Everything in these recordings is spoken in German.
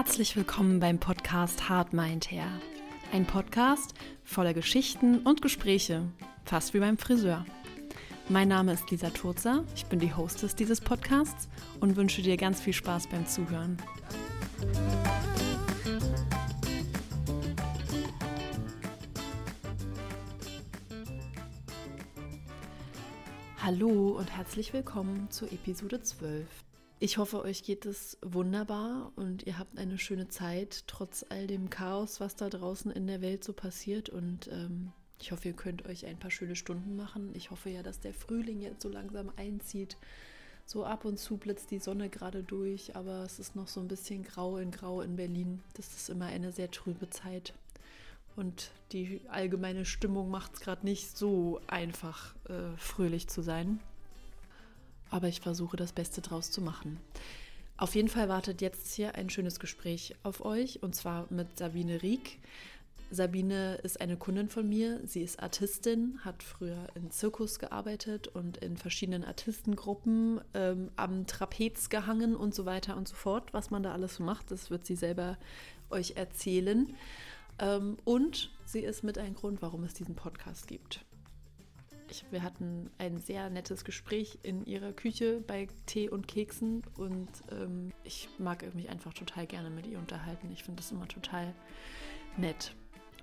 Herzlich willkommen beim Podcast Hard Mind Hair. Ein Podcast voller Geschichten und Gespräche, fast wie beim Friseur. Mein Name ist Lisa Turzer, ich bin die Hostess dieses Podcasts und wünsche dir ganz viel Spaß beim Zuhören. Hallo und herzlich willkommen zu Episode 12. Ich hoffe, euch geht es wunderbar und ihr habt eine schöne Zeit, trotz all dem Chaos, was da draußen in der Welt so passiert. Und ähm, ich hoffe, ihr könnt euch ein paar schöne Stunden machen. Ich hoffe ja, dass der Frühling jetzt so langsam einzieht. So ab und zu blitzt die Sonne gerade durch, aber es ist noch so ein bisschen grau in grau in Berlin. Das ist immer eine sehr trübe Zeit. Und die allgemeine Stimmung macht es gerade nicht so einfach, äh, fröhlich zu sein. Aber ich versuche das Beste draus zu machen. Auf jeden Fall wartet jetzt hier ein schönes Gespräch auf euch und zwar mit Sabine Rieck. Sabine ist eine Kundin von mir. Sie ist Artistin, hat früher in Zirkus gearbeitet und in verschiedenen Artistengruppen ähm, am Trapez gehangen und so weiter und so fort. Was man da alles so macht, das wird sie selber euch erzählen. Ähm, und sie ist mit ein Grund, warum es diesen Podcast gibt. Ich, wir hatten ein sehr nettes Gespräch in ihrer Küche bei Tee und Keksen und ähm, ich mag mich einfach total gerne mit ihr unterhalten. Ich finde das immer total nett.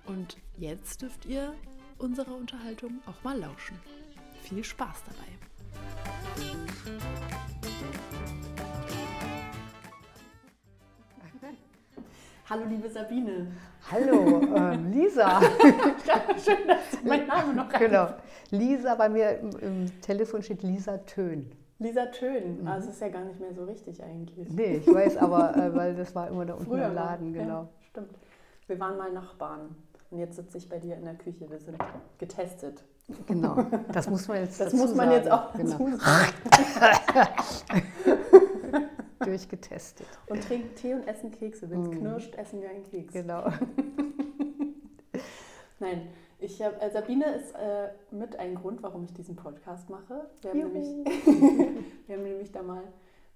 Und jetzt dürft ihr unserer Unterhaltung auch mal lauschen. Viel Spaß dabei. Hallo liebe Sabine. Hallo, ähm, Lisa. Schön, dass du meinen Namen noch genau. Lisa, bei mir im, im Telefon steht Lisa Tön. Lisa Tön, mhm. also ist ja gar nicht mehr so richtig eigentlich. Nee, ich weiß aber, äh, weil das war immer da unten Früher im Laden, genau. Ja, stimmt. Wir waren mal Nachbarn und jetzt sitze ich bei dir in der Küche. Wir sind getestet. Genau, das muss man jetzt Das muss man sagen. jetzt auch genau. dazu sagen. durchgetestet. Und trinken Tee und essen Kekse. Wenn es Mhm. knirscht, essen wir einen Keks. Genau. Nein, ich hab, äh, Sabine ist äh, mit ein Grund, warum ich diesen Podcast mache. Wir haben, nämlich, wir haben nämlich da mal,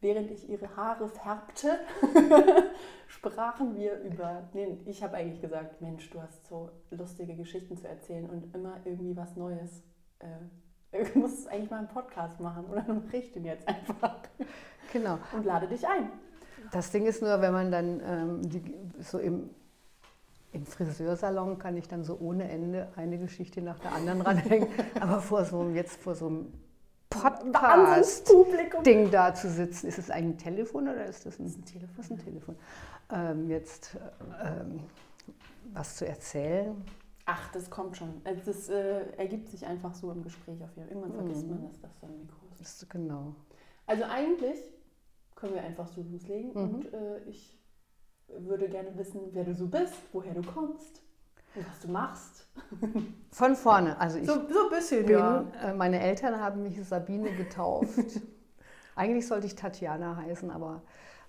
während ich ihre Haare färbte, sprachen wir über. Nee, ich habe eigentlich gesagt, Mensch, du hast so lustige Geschichten zu erzählen und immer irgendwie was Neues. Äh, du musst eigentlich mal einen Podcast machen oder dann mache ich den jetzt einfach genau. und lade dich ein. Das Ding ist nur, wenn man dann ähm, die, so im, im Friseursalon kann ich dann so ohne Ende eine Geschichte nach der anderen ranhängen. Aber vor so einem, jetzt vor so einem Podcast-Ding da zu sitzen, ist es ein Telefon oder ist das ein, Das ist ein Telefon, Das ist ein Telefon. Ähm, jetzt ähm, was zu erzählen. Ach, das kommt schon. Also Das äh, ergibt sich einfach so im Gespräch auf jeden Fall. Irgendwann vergisst Mhm. man, dass das so ein Mikro ist genau. Also eigentlich können wir einfach so loslegen Mhm. und äh, ich würde gerne wissen, wer du so bist, woher du kommst und was du machst. Von vorne. Also ich So, so ein bisschen, bin, ja. äh, meine Eltern haben mich Sabine getauft. Eigentlich sollte ich Tatjana heißen, aber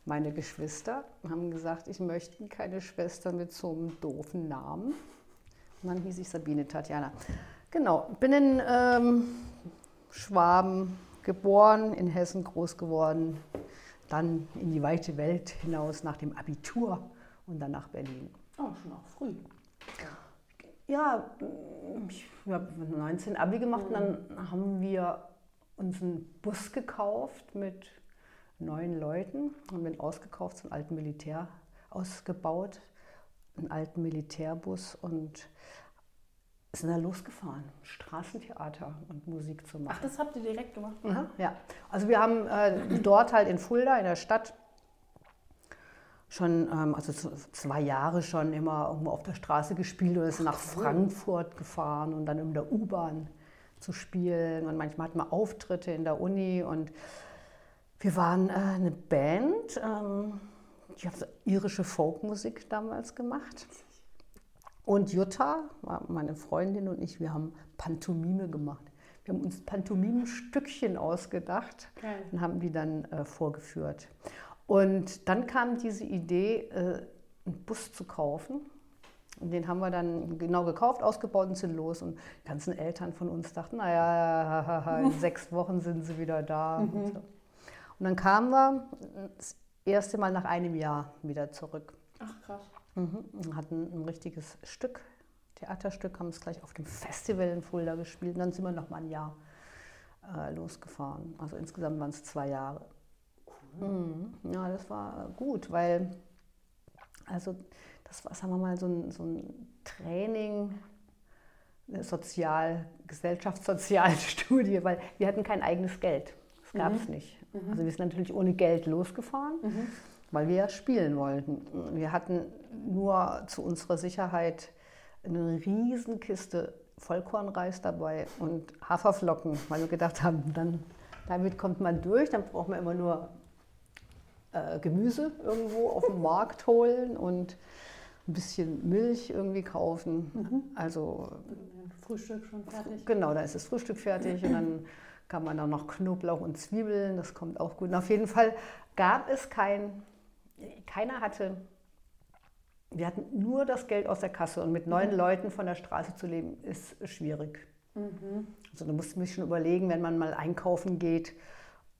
meine Geschwister haben gesagt, ich möchte keine Schwester mit so einem doofen Namen. Und dann hieß ich Sabine Tatjana. Genau, bin in ähm, Schwaben geboren, in Hessen groß geworden, dann in die weite Welt hinaus nach dem Abitur und dann nach Berlin. Oh, schon auch früh. Ja, ich habe 19 Abi gemacht und dann haben wir uns einen Bus gekauft mit neun Leuten und den ausgekauft, so einen alten Militär ausgebaut, einen alten Militärbus und sind da losgefahren, Straßentheater und Musik zu machen. Ach, das habt ihr direkt gemacht? Aha, ja, also wir haben äh, dort halt in Fulda, in der Stadt, schon, ähm, also zwei Jahre schon immer irgendwo auf der Straße gespielt oder sind nach cool. Frankfurt gefahren und dann in der U-Bahn zu spielen. Und manchmal hatten wir Auftritte in der Uni und wir waren äh, eine Band, ähm, die hat so irische Folkmusik damals gemacht. Und Jutta, meine Freundin und ich, wir haben Pantomime gemacht. Wir haben uns Pantomimenstückchen ausgedacht Geil. und haben die dann äh, vorgeführt. Und dann kam diese Idee, äh, einen Bus zu kaufen. Und den haben wir dann genau gekauft, ausgebaut und sind los. Und die ganzen Eltern von uns dachten, naja, in sechs Wochen sind sie wieder da. Und, so. und dann kamen wir das erste Mal nach einem Jahr wieder zurück. Ach krass. Mhm. Hatten ein richtiges Stück, Theaterstück, haben es gleich auf dem Festival in Fulda gespielt. Und dann sind wir noch mal ein Jahr äh, losgefahren. Also insgesamt waren es zwei Jahre. Cool. Mhm. Ja, das war gut, weil also das war, sagen wir mal, so ein, so ein Training, eine Sozial, Gesellschaftssozialstudie, weil wir hatten kein eigenes Geld. Das gab es mhm. nicht. Mhm. Also wir sind natürlich ohne Geld losgefahren, mhm. Weil wir ja spielen wollten. Wir hatten nur zu unserer Sicherheit eine Riesenkiste Vollkornreis dabei und Haferflocken, weil wir gedacht haben, dann, damit kommt man durch, dann braucht man immer nur äh, Gemüse irgendwo auf dem Markt holen und ein bisschen Milch irgendwie kaufen. Mhm. Also Frühstück schon fertig. Genau, da ist das Frühstück fertig und dann kann man da noch Knoblauch und Zwiebeln, das kommt auch gut. Und auf jeden Fall gab es kein, keiner hatte, wir hatten nur das Geld aus der Kasse und mit neun mhm. Leuten von der Straße zu leben ist schwierig. Mhm. Also da musste man sich schon überlegen, wenn man mal einkaufen geht,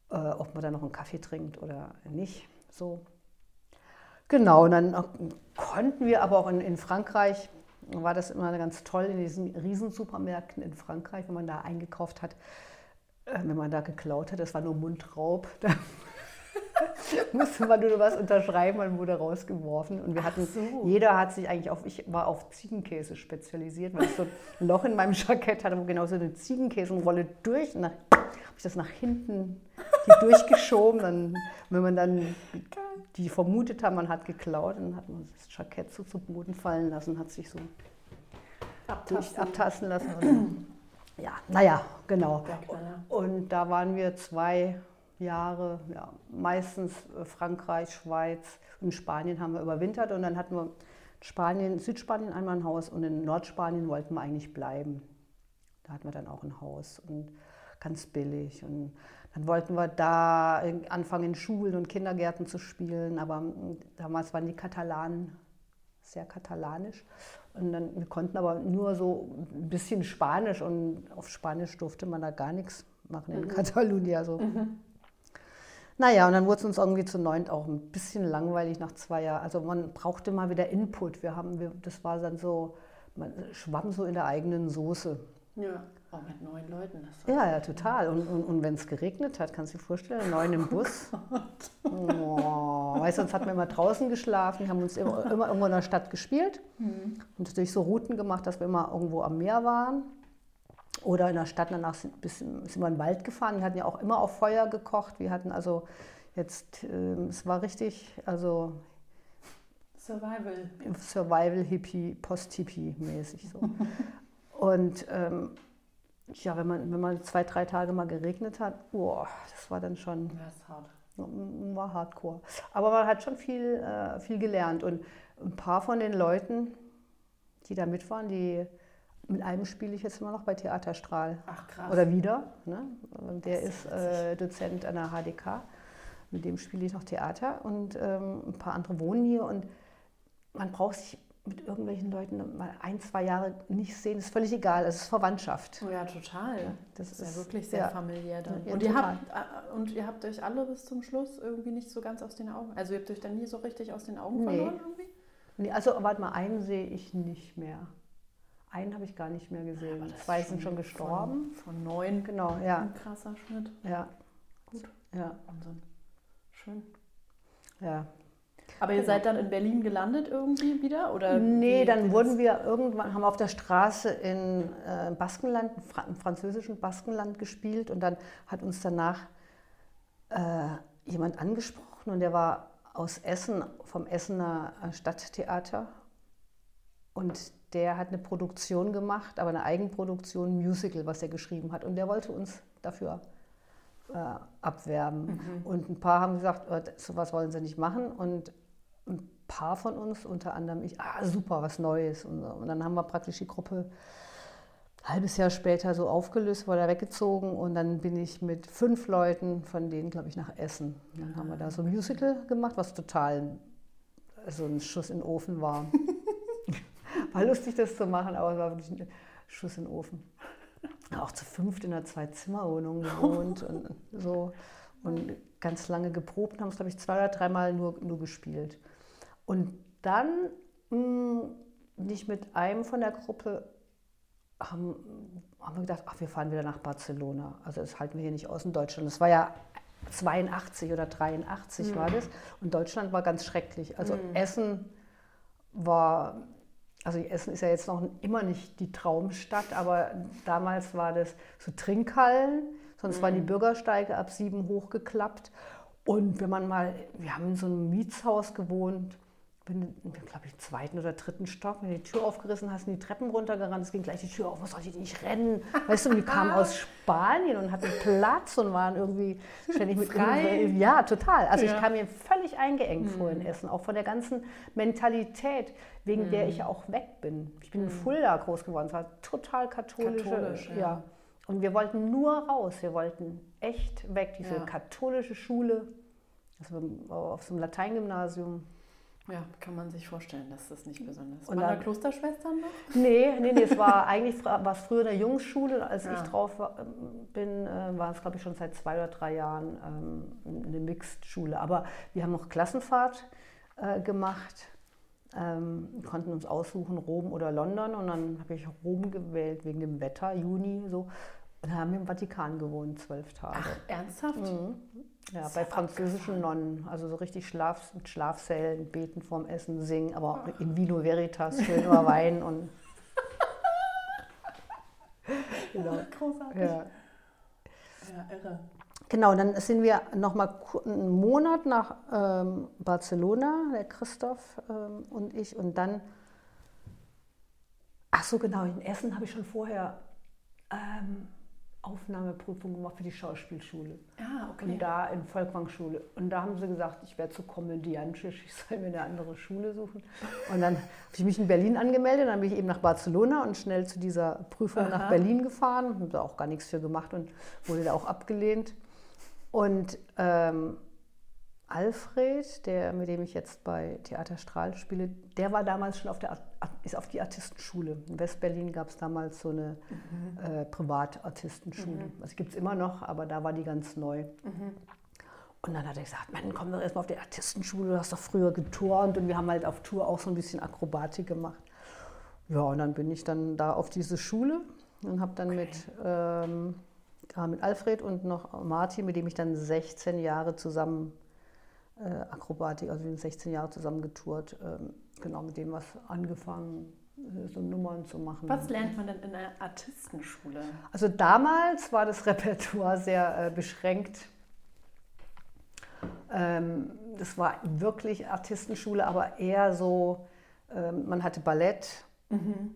äh, ob man da noch einen Kaffee trinkt oder nicht. So. Genau, und dann konnten wir aber auch in, in Frankreich, war das immer ganz toll in diesen Riesensupermärkten in Frankreich, wenn man da eingekauft hat, äh, wenn man da geklaut hat, das war nur Mundraub. Da musste man nur was unterschreiben, man wurde rausgeworfen. Und wir hatten, so. jeder hat sich eigentlich auf, ich war auf Ziegenkäse spezialisiert, weil ich so ein Loch in meinem Jackett hatte, wo genau so eine Ziegenkäsenrolle durch. Und dann habe ich das nach hinten durchgeschoben. Dann, wenn man dann die vermutet haben, man hat geklaut, dann hat man das Jackett so zu Boden fallen lassen, hat sich so abtasten, abtasten lassen. Und, ja, naja, genau. Und da waren wir zwei Jahre, ja, meistens äh, Frankreich, Schweiz und Spanien haben wir überwintert und dann hatten wir Spanien, Südspanien einmal ein Haus und in Nordspanien wollten wir eigentlich bleiben. Da hatten wir dann auch ein Haus und ganz billig und dann wollten wir da anfangen, in Schulen und Kindergärten zu spielen, aber hm, damals waren die Katalanen sehr katalanisch. Und dann, wir konnten aber nur so ein bisschen Spanisch und auf Spanisch durfte man da gar nichts machen in mhm. Katalonien. So. Mhm. Naja, und dann wurde es uns irgendwie zu neunt auch ein bisschen langweilig nach zwei Jahren. Also man brauchte mal wieder Input. Wir haben, wir, das war dann so, man schwamm so in der eigenen Soße. Ja. Auch mit neun Leuten. ja, ja, total. Und, und, und wenn es geregnet hat, kannst du dir vorstellen, neun im Bus. Oh, weißt du, sonst hatten wir immer draußen geschlafen, haben uns immer, immer irgendwo in der Stadt gespielt mhm. und natürlich so Routen gemacht, dass wir immer irgendwo am Meer waren. Oder in der Stadt, danach sind, bis, sind wir in den Wald gefahren. Wir hatten ja auch immer auf Feuer gekocht. Wir hatten also jetzt, äh, es war richtig, also Survival. Survival Hippie, Post-Hippie mäßig so. und ähm, ja, wenn man, wenn man zwei, drei Tage mal geregnet hat, boah, das war dann schon. Das ist hart. War hardcore. Aber man hat schon viel, äh, viel gelernt. Und ein paar von den Leuten, die da mit waren, die mit einem spiele ich jetzt immer noch bei Theaterstrahl. Ach krass. Oder wieder. Ne? Der ist, ist äh, Dozent an der HDK. Mit dem spiele ich noch Theater. Und ähm, ein paar andere wohnen hier. Und man braucht sich mit irgendwelchen Leuten mal ein, zwei Jahre nicht sehen, ist völlig egal. Es ist Verwandtschaft. Oh ja, total. Ja, das, das, ist ja wirklich sehr ja, familiär dann. Ja, und, ihr habt, äh, und ihr habt euch alle bis zum Schluss irgendwie nicht so ganz aus den Augen. Also ihr habt euch dann nie so richtig aus den Augen nee. verloren irgendwie? Nee, also warte mal, einen sehe ich nicht mehr. Einen habe ich gar nicht mehr gesehen. Zwei sind schon gestorben. Von, von neun. Genau, ja. Ein krasser Schnitt. Ja. Gut. Ja. Wahnsinn. Schön. Ja, aber ihr seid dann in Berlin gelandet irgendwie wieder? Oder nee, dann wurden wir irgendwann, haben auf der Straße in äh, Baskenland, im französischen Baskenland gespielt und dann hat uns danach äh, jemand angesprochen und der war aus Essen, vom Essener Stadttheater und der hat eine Produktion gemacht, aber eine Eigenproduktion, ein Musical, was er geschrieben hat und der wollte uns dafür äh, abwerben. Mhm. Und ein paar haben gesagt, oh, sowas wollen sie nicht machen und ein paar von uns, unter anderem ich, ah super, was Neues. Und, und dann haben wir praktisch die Gruppe ein halbes Jahr später so aufgelöst, wurde weggezogen und dann bin ich mit fünf Leuten, von denen glaube ich nach Essen. Dann haben wir da so ein Musical gemacht, was total so ein Schuss in den Ofen war. war lustig, das zu machen, aber es war wirklich ein Schuss in den Ofen. Auch zu fünft in einer Zwei-Zimmer-Wohnung gewohnt und so. Und ganz lange geprobt, haben es, glaube ich, zwei oder dreimal nur, nur gespielt. Und dann mh, nicht mit einem von der Gruppe haben, haben wir gedacht, ach, wir fahren wieder nach Barcelona. Also das halten wir hier nicht aus in Deutschland. Das war ja 82 oder 83 mhm. war das. Und Deutschland war ganz schrecklich. Also mhm. Essen war, also Essen ist ja jetzt noch immer nicht die Traumstadt, aber damals war das so Trinkhallen, sonst mhm. waren die mhm. Bürgersteige ab sieben hochgeklappt. Und wenn man mal, wir haben in so einem Mietshaus gewohnt, bin, glaube ich, im zweiten oder dritten Stock, wenn du die Tür aufgerissen hast, und die Treppen runtergerannt, es ging gleich die Tür auf, was soll ich nicht rennen? Weißt du, die kamen aus Spanien und hatten Platz und waren irgendwie ständig mit Frei. Ja, total. Also ja. ich kam mir völlig eingeengt mhm. vor in Essen, auch von der ganzen Mentalität, wegen mhm. der ich auch weg bin. Ich bin mhm. in Fulda groß geworden, es war total katholisch. Katholisch, ja. ja. Und wir wollten nur raus, wir wollten echt weg, diese ja. katholische Schule, also auf so einem Lateingymnasium. Ja, kann man sich vorstellen, dass das nicht besonders ist. Und Waren da Klosterschwestern noch? Nee, nee, nee, es war eigentlich war es früher eine Jungsschule. Als ja. ich drauf war, bin, äh, war es, glaube ich, schon seit zwei oder drei Jahren ähm, eine Mixed-Schule. Aber wir haben noch Klassenfahrt äh, gemacht, ähm, konnten uns aussuchen, Rom oder London. Und dann habe ich Rom gewählt wegen dem Wetter, Juni so. Und haben wir im Vatikan gewohnt, zwölf Tage. Ach, ernsthaft? Mhm. Ja, bei französischen Nonnen, also so richtig Schlaf, mit Schlafsälen, beten vorm Essen, singen, aber auch in Vino Veritas, schön über Wein und. genau. Großartig. Ja. ja, irre. Genau, dann sind wir noch mal einen Monat nach ähm, Barcelona, der Christoph ähm, und ich, und dann, ach so genau, in Essen habe ich schon vorher ähm, Aufnahmeprüfung gemacht für die Schauspielschule. Ah, okay. Und da in Volkwang-Schule. Und da haben sie gesagt, ich wäre zu komödiantisch, ich soll mir eine andere Schule suchen. Und dann habe ich mich in Berlin angemeldet, dann bin ich eben nach Barcelona und schnell zu dieser Prüfung Aha. nach Berlin gefahren. Habe da auch gar nichts für gemacht und wurde da auch abgelehnt. Und ähm, Alfred, der, mit dem ich jetzt bei Theater Strahl spiele, der war damals schon auf der, ist auf die Artistenschule. In Westberlin gab es damals so eine mhm. äh, Privatartistenschule. Mhm. Also gibt es immer noch, aber da war die ganz neu. Mhm. Und dann hat er gesagt, Mann, komm doch erstmal auf die Artistenschule, du hast doch früher geturnt und wir haben halt auf Tour auch so ein bisschen Akrobatik gemacht. Ja, und dann bin ich dann da auf diese Schule und habe dann okay. mit, ähm, mit Alfred und noch Martin, mit dem ich dann 16 Jahre zusammen äh, Akrobatik, also wir sind 16 Jahre zusammen getourt, ähm, genau mit dem was angefangen, äh, so Nummern zu machen. Was lernt man denn in einer Artistenschule? Also damals war das Repertoire sehr äh, beschränkt. Ähm, das war wirklich Artistenschule, aber eher so, ähm, man hatte Ballett, mhm.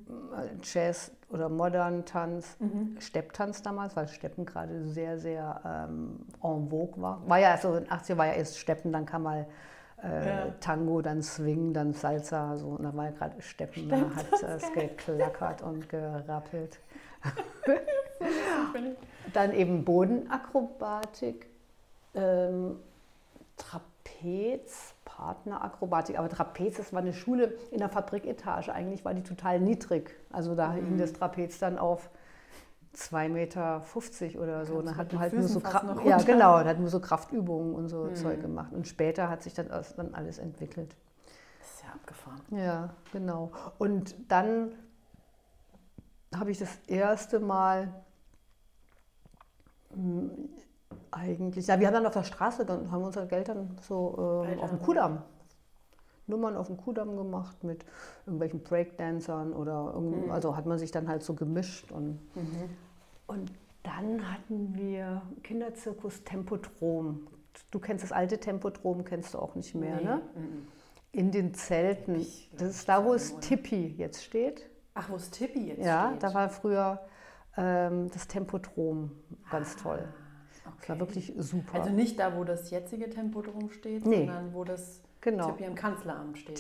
Jazz oder Modern Tanz, mhm. Stepptanz damals, weil Steppen gerade sehr, sehr ähm, en vogue war. War ja so, in den 80er war ja erst Steppen, dann kam mal äh, ja. Tango, dann Swing, dann Salsa, so, und dann war gerade Steppen, da hat es geklackert und gerappelt. dann eben Bodenakrobatik, ähm, Trapez, Partnerakrobatik, aber Trapez, das war eine Schule in der Fabriketage. Eigentlich war die total niedrig. Also da mhm. hing das Trapez dann auf 2,50 Meter oder so. dann hat man halt nur so Kraft, ja genau, da hat nur so Kraftübungen und so mhm. Zeug gemacht. Und später hat sich dann, dann alles entwickelt. Das ist ja abgefahren. Ja, genau. Und dann habe ich das erste Mal hm, eigentlich. Ja, wir haben dann auf der Straße, haben unser Geld dann so äh, auf dem Kudamm. Nummern auf dem Kudamm gemacht mit irgendwelchen Breakdancern oder mhm. also hat man sich dann halt so gemischt und, mhm. und dann hatten wir Kinderzirkus Tempodrom. Du kennst das alte Tempodrom, kennst du auch nicht mehr, nee. ne? Mhm. In den Zelten. Ich, das ist da, wo es Tippi jetzt steht. Ach, wo es Tippi jetzt ja, steht? Ja, da war früher ähm, das Tempodrom. Ganz ah. toll. Okay. Das war wirklich super. Also nicht da, wo das jetzige Tempo drum steht, nee. sondern wo das genau. Tippi am Kanzleramt steht.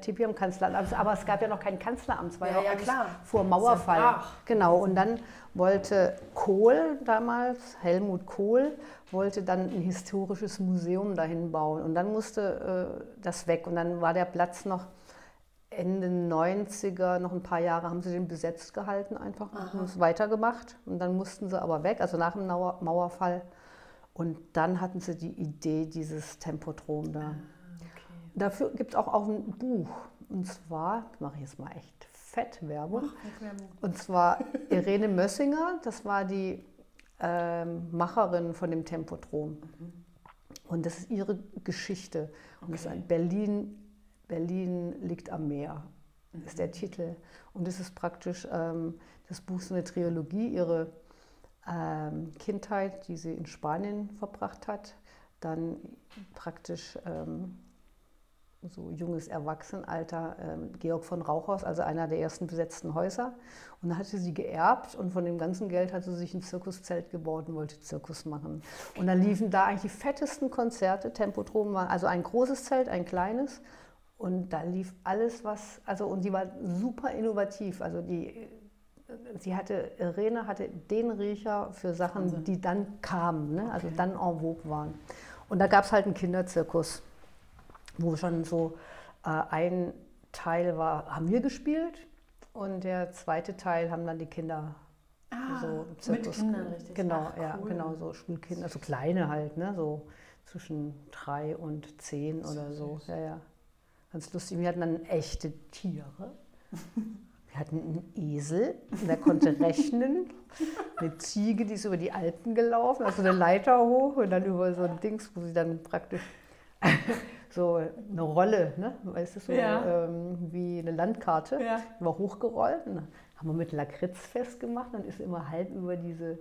Tippi am Kanzleramt. Aber es gab ja noch kein Kanzleramt, es war ja, ja, klar. vor Mauerfall. Ja genau, und dann wollte Kohl damals, Helmut Kohl, wollte dann ein historisches Museum dahin bauen. Und dann musste äh, das weg. Und dann war der Platz noch Ende 90er, noch ein paar Jahre haben sie den besetzt gehalten einfach, Aha. haben es weitergemacht und dann mussten sie aber weg, also nach dem Mauerfall. Und dann hatten sie die Idee dieses Tempodrom da. Ah, okay. Dafür gibt es auch, auch ein Buch. Und zwar, mache ich jetzt mal echt fett Werbung. Und zwar Irene Mössinger, das war die ähm, Macherin von dem Tempodrom. Und das ist ihre Geschichte. Und das ist Berlin, Berlin liegt am Meer, ist der Titel. Und das ist praktisch, ähm, das Buch ist eine Trilogie, ihre ähm, Kindheit, die sie in Spanien verbracht hat, dann praktisch ähm, so junges Erwachsenenalter, ähm, Georg von Rauchhaus, also einer der ersten besetzten Häuser. Und da hatte sie geerbt und von dem ganzen Geld hat sie sich ein Zirkuszelt gebaut und wollte Zirkus machen. Und dann liefen da eigentlich die fettesten Konzerte, Tempodrom war also ein großes Zelt, ein kleines. Und da lief alles, was, also und die war super innovativ. Also die, sie hatte, Irene hatte den Riecher für Sachen, Wahnsinn. die dann kamen, ne? also okay. dann en vogue waren. Und da gab es halt einen Kinderzirkus wo schon so äh, ein Teil war, haben wir gespielt und der zweite Teil haben dann die Kinder ah, so Zirkus. Mit Kindern richtig. Genau, Ach, ja, genau, so Schulkinder, so kleine halt, ne, so zwischen drei und zehn oder so. Süß. Ja, ja. Ganz lustig. Wir hatten dann echte Tiere. Wir hatten einen Esel, der konnte rechnen. Eine Ziege, die ist über die Alpen gelaufen, also eine Leiter hoch und dann über so ein Dings, wo sie dann praktisch so eine Rolle, ne? weißt du, so ja. ähm, wie eine Landkarte, ja. war hochgerollt. Und dann haben wir mit Lakritz festgemacht, dann ist immer halb über diese,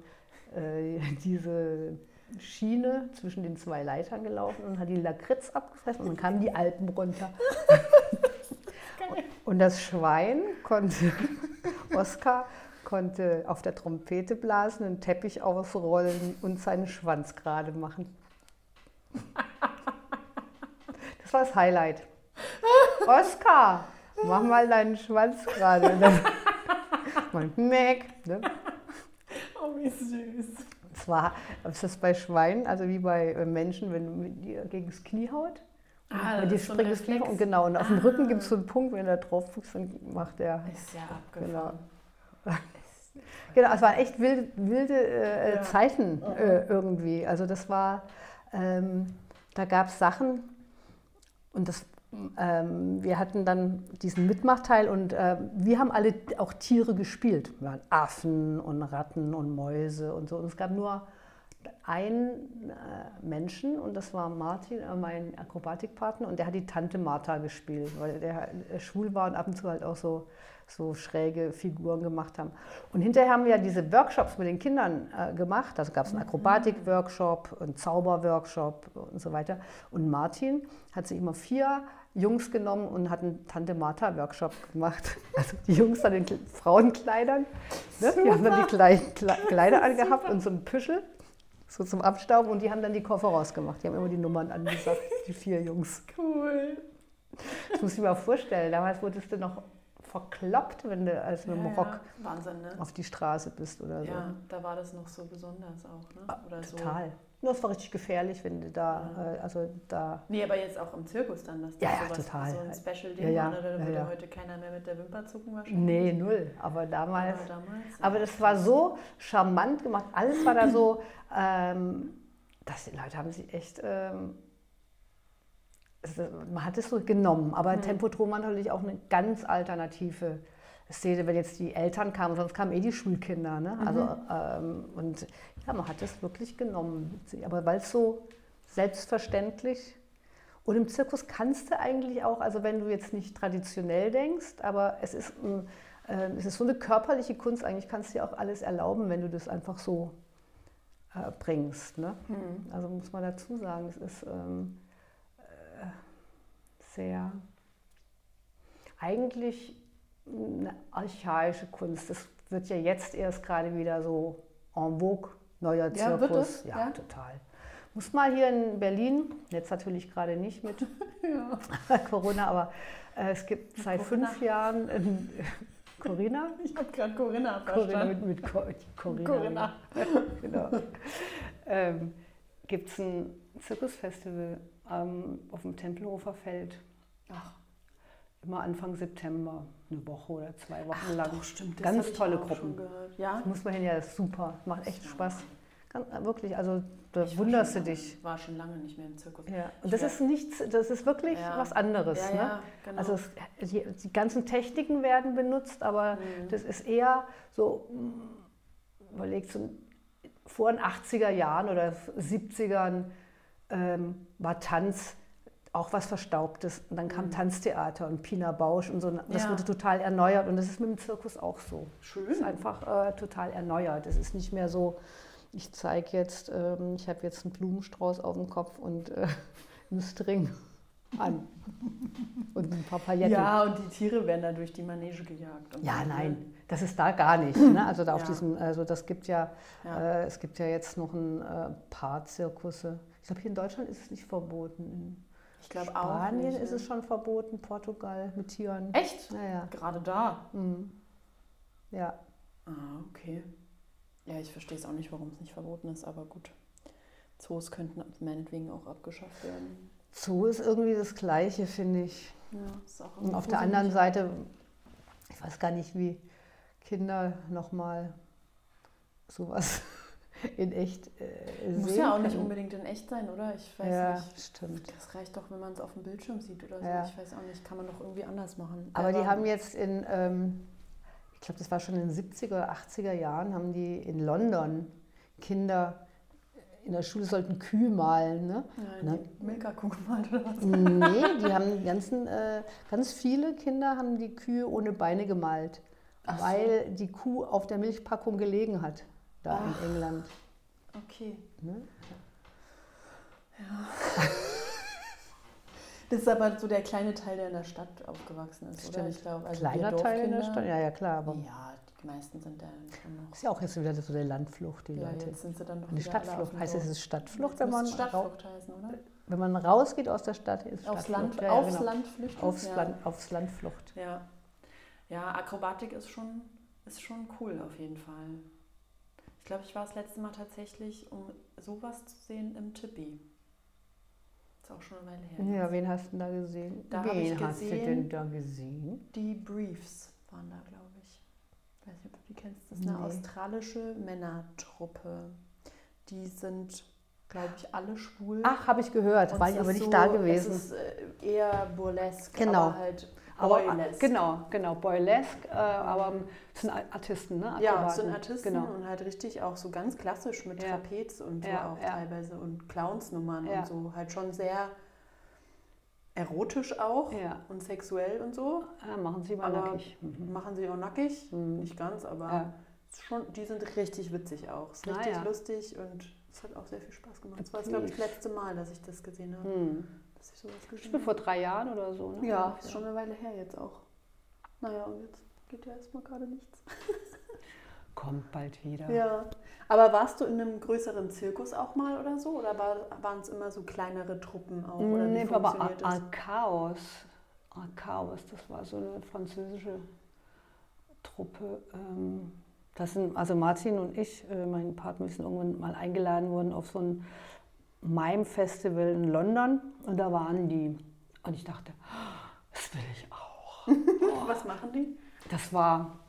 äh, diese Schiene zwischen den zwei Leitern gelaufen und hat die Lakritz abgefressen und dann kamen die Alpen runter. und das Schwein konnte, Oskar, konnte auf der Trompete blasen, einen Teppich ausrollen und seinen Schwanz gerade machen. Das war das Highlight. Oskar, mach mal deinen Schwanz gerade. Mein Mac. Ne? Oh, wie süß. Das war, ist das bei Schweinen, also wie bei äh, Menschen, wenn du mit dir gegen das Knie haut? Ah, das ist so das Knie und genau, und auf ah. dem Rücken gibt es so einen Punkt, wenn er drauf fuchst, dann macht er. Ist ja abgefahren. Genau. genau, es waren echt wilde, wilde äh, ja. Zeiten äh, irgendwie. Also das war, ähm, da gab es Sachen, und das, ähm, wir hatten dann diesen Mitmachteil und äh, wir haben alle auch Tiere gespielt. Wir waren Affen und Ratten und Mäuse und so. Und es gab nur einen äh, Menschen und das war Martin, äh, mein Akrobatikpartner, und der hat die Tante Martha gespielt, weil der äh, schwul war und ab und zu halt auch so so schräge Figuren gemacht haben. Und hinterher haben wir ja diese Workshops mit den Kindern äh, gemacht. Also gab es einen mhm. Akrobatik-Workshop, einen Zauber-Workshop und so weiter. Und Martin hat sich immer vier Jungs genommen und hat einen Tante Martha-Workshop gemacht. Also die Jungs dann in Frauenkleidern. Ne? Die haben dann die Kleid Kleider angehabt und so einen Püschel so zum Abstauben und die haben dann die Koffer rausgemacht. Die haben immer die Nummern angesagt, die vier Jungs. Cool. Das muss ich mir mal vorstellen. Damals wurdest du noch verkloppt, wenn du als mit dem ja, Rock Wahnsinn, ne? auf die Straße bist oder so. Ja, da war das noch so besonders auch, ne? Ah, oder total. So. Nur es war richtig gefährlich, wenn du da, ja. äh, also da. Nee, aber jetzt auch im Zirkus dann, dass das ja, sowas, total. so ein Special-Ding ja, ja, oder da würde heute keiner mehr mit der Wimper zucken wahrscheinlich. Nee, null. Aber damals. Aber, damals, aber das war so charmant gemacht. Alles war da so, ähm, dass die Leute haben sich echt. Ähm, man hat es so genommen, aber mhm. Tempodrom war natürlich auch eine ganz alternative Szene, wenn jetzt die Eltern kamen, sonst kamen eh die Schulkinder. Ne? Mhm. Also, ähm, und ja, man hat es wirklich genommen. Aber weil es so selbstverständlich und im Zirkus kannst du eigentlich auch, also wenn du jetzt nicht traditionell denkst, aber es ist, ein, äh, es ist so eine körperliche Kunst, eigentlich kannst du dir auch alles erlauben, wenn du das einfach so äh, bringst. Ne? Mhm. Also muss man dazu sagen, es ist. Ähm, sehr eigentlich eine archaische Kunst. Das wird ja jetzt erst gerade wieder so en vogue, neuer Zirkus. Ja, ja, ja, total. Muss mal hier in Berlin, jetzt natürlich gerade nicht mit Corona, aber äh, es gibt seit Corinna. fünf Jahren in, Corinna? Ich habe gerade Corinna verstanden. Corinna mit, mit Co Corinna. Corinna. genau. Ähm, gibt es ein Zirkusfestival ähm, auf dem Tempelhofer Feld. Ach. Immer Anfang September, eine Woche oder zwei Wochen Ach, lang. Doch, stimmt. Ganz tolle Gruppen. Ja? Das muss man hin, ja, das ist super. Macht echt Spaß. Ganz, wirklich, also da Ich wunderst du dich. War schon lange nicht mehr im Zirkus. Ja. Ich Und das ist nichts, das ist wirklich Ja. was anderes. Ja, ne? genau. Also es, die, die ganzen Techniken werden benutzt, aber Mhm. das ist eher so, mm, überlegt, so vor den 80er Jahren oder 70ern ähm, war Tanz auch was Verstaubtes. Und dann kam Tanztheater und Pina Bausch und so. Das Mhm. Ja. wurde total erneuert und das ist mit dem Zirkus auch so. Schön. Es ist einfach äh, total erneuert. Es ist nicht mehr so, ich zeige jetzt, ähm, ich habe jetzt einen Blumenstrauß auf dem Kopf und äh, einen String an. und ein paar Pailletten. Ja, und die Tiere werden da durch die Manege gejagt. Ja, ne? nein, das ist da gar nicht. Ne? Also da auf Ja. diesem, also das gibt ja, Ja. Äh, es gibt ja jetzt noch ein äh, paar Zirkusse. Ich glaube, hier in Deutschland ist es nicht verboten. In Ich glaube auch. Spanien ist es schon verboten, Portugal mit Tieren. Echt? Ja, ja. Gerade da. Mhm. Ja. Ah, okay. Ja, ich verstehe es auch nicht, warum es nicht verboten ist, aber gut. Zoos könnten meinetwegen auch abgeschafft werden. Zoo ist irgendwie das Gleiche, finde ich. Ja, ist auch Und auf der anderen. Seite, ich weiß gar nicht, wie Kinder nochmal sowas in echt äh, Muss ja auch nicht können. unbedingt in echt sein, oder? Ich weiß ja, nicht. stimmt. Das reicht doch, wenn man es auf dem Bildschirm sieht oder so. Ja. Ich weiß auch nicht, kann man doch irgendwie anders machen. Aber die haben jetzt in, ähm, ich glaube, das war schon in den 70er oder 80er Jahren, haben die in London Kinder in der Schule sollten Kühe malen. Ne? Ja, die Milka-Kuh gemalt oder was? Nee, die haben ganzen, äh, ganz viele Kinder haben die Kühe ohne Beine gemalt, Ach so. weil die Kuh auf der Milchpackung gelegen hat, da Ach. in England. Okay. Ne? Das ist aber so der kleine Teil, der in der Stadt aufgewachsen ist, oder? Stimmt. Ich glaube, also Kleiner Teil in der Stadt, ja, ja klar, aber Ja, die meisten sind da noch. ist ja auch jetzt wieder so eine Landflucht, die Ja, Leute. jetzt sind sie dann doch auf Stadtflucht, heißt es, Stadtflucht, wenn man, Stadtflucht heißen, oder? wenn man rausgeht aus der Stadt, ist Aufs. Land, Ja, ja, aufs genau. Land flüchten? Aufs, ja. Land, aufs Land Flucht. Ja. ja, Akrobatik ist schon, ist schon cool auf jeden Fall. Ich glaube, ich war das letzte Mal tatsächlich, um sowas zu sehen, im Tippi. Ist auch schon eine Weile her. Ja, wen hast du da gesehen? Da wen hast du gesehen- denn da gesehen? Die Briefs waren da, glaube ich. Ich weiß nicht, ob du die kennst. Das ist eine Nee. australische Männertruppe. Die sind, glaube ich, alle schwul. Ach, habe ich gehört, Und war ich aber nicht so- da gewesen. Es ist äh, eher burlesque, Genau. aber halt aber, boylesque. genau, genau, Boylesque, äh, aber es sind Artisten, ne? Ja, Akrobaten. es sind Artisten Genau. und halt richtig auch so ganz klassisch mit Ja. Trapez und so Ja, auch ja. teilweise und Clownsnummern Ja. und so. Halt schon sehr erotisch auch Ja. und sexuell und so. Ja, machen sie mal Aber nackig. Mhm. Machen sie auch nackig, Mhm. nicht ganz, aber Ja. schon, die sind richtig witzig auch. Ist Ah, richtig ja. lustig und es hat auch sehr viel Spaß gemacht. Das war, glaube ich, das letzte Mal, dass ich das gesehen habe. Hm. Dass ich sowas Ich bin vor drei Jahren oder so, ne? Ja, ist schon eine Weile her jetzt auch. Naja, und jetzt geht ja erstmal gerade nichts. Kommt bald wieder. Ja. Aber warst du in einem größeren Zirkus auch mal oder so? Oder war, waren es immer so kleinere Truppen auch? Oder Nee, aber? Archaos. Archaos, das war so eine französische Truppe. ähm, Das sind, also Martin und ich, äh, mein Partner, wir sind irgendwann mal eingeladen worden auf so ein Mime-Festival in London und da waren die. Und ich dachte, das will ich auch. Was machen die? Das war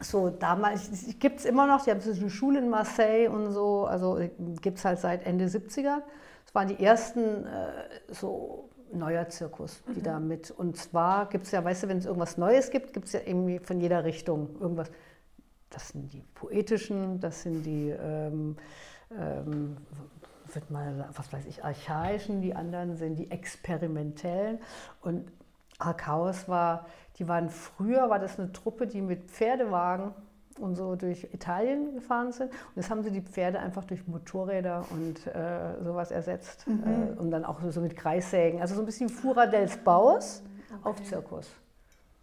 so damals, gibt es immer noch, die haben so eine Schule in Marseille und so, also gibt es halt seit Ende 70er. Das waren die ersten äh, so neuer Zirkus, die da mit. Und zwar gibt es ja, weißt du, wenn es irgendwas Neues gibt, gibt es ja irgendwie von jeder Richtung irgendwas. Das sind die poetischen, das sind die, ähm, ähm, wird mal, was weiß ich, archaischen, die anderen sind die experimentellen. Und Archaos war, die waren früher, war das eine Truppe, die mit Pferdewagen und so durch Italien gefahren sind. Und jetzt haben sie die Pferde einfach durch Motorräder und äh, sowas ersetzt. Äh, und dann auch so mit Kreissägen. Also so ein bisschen Fura dels Baus auf Okay. Zirkus.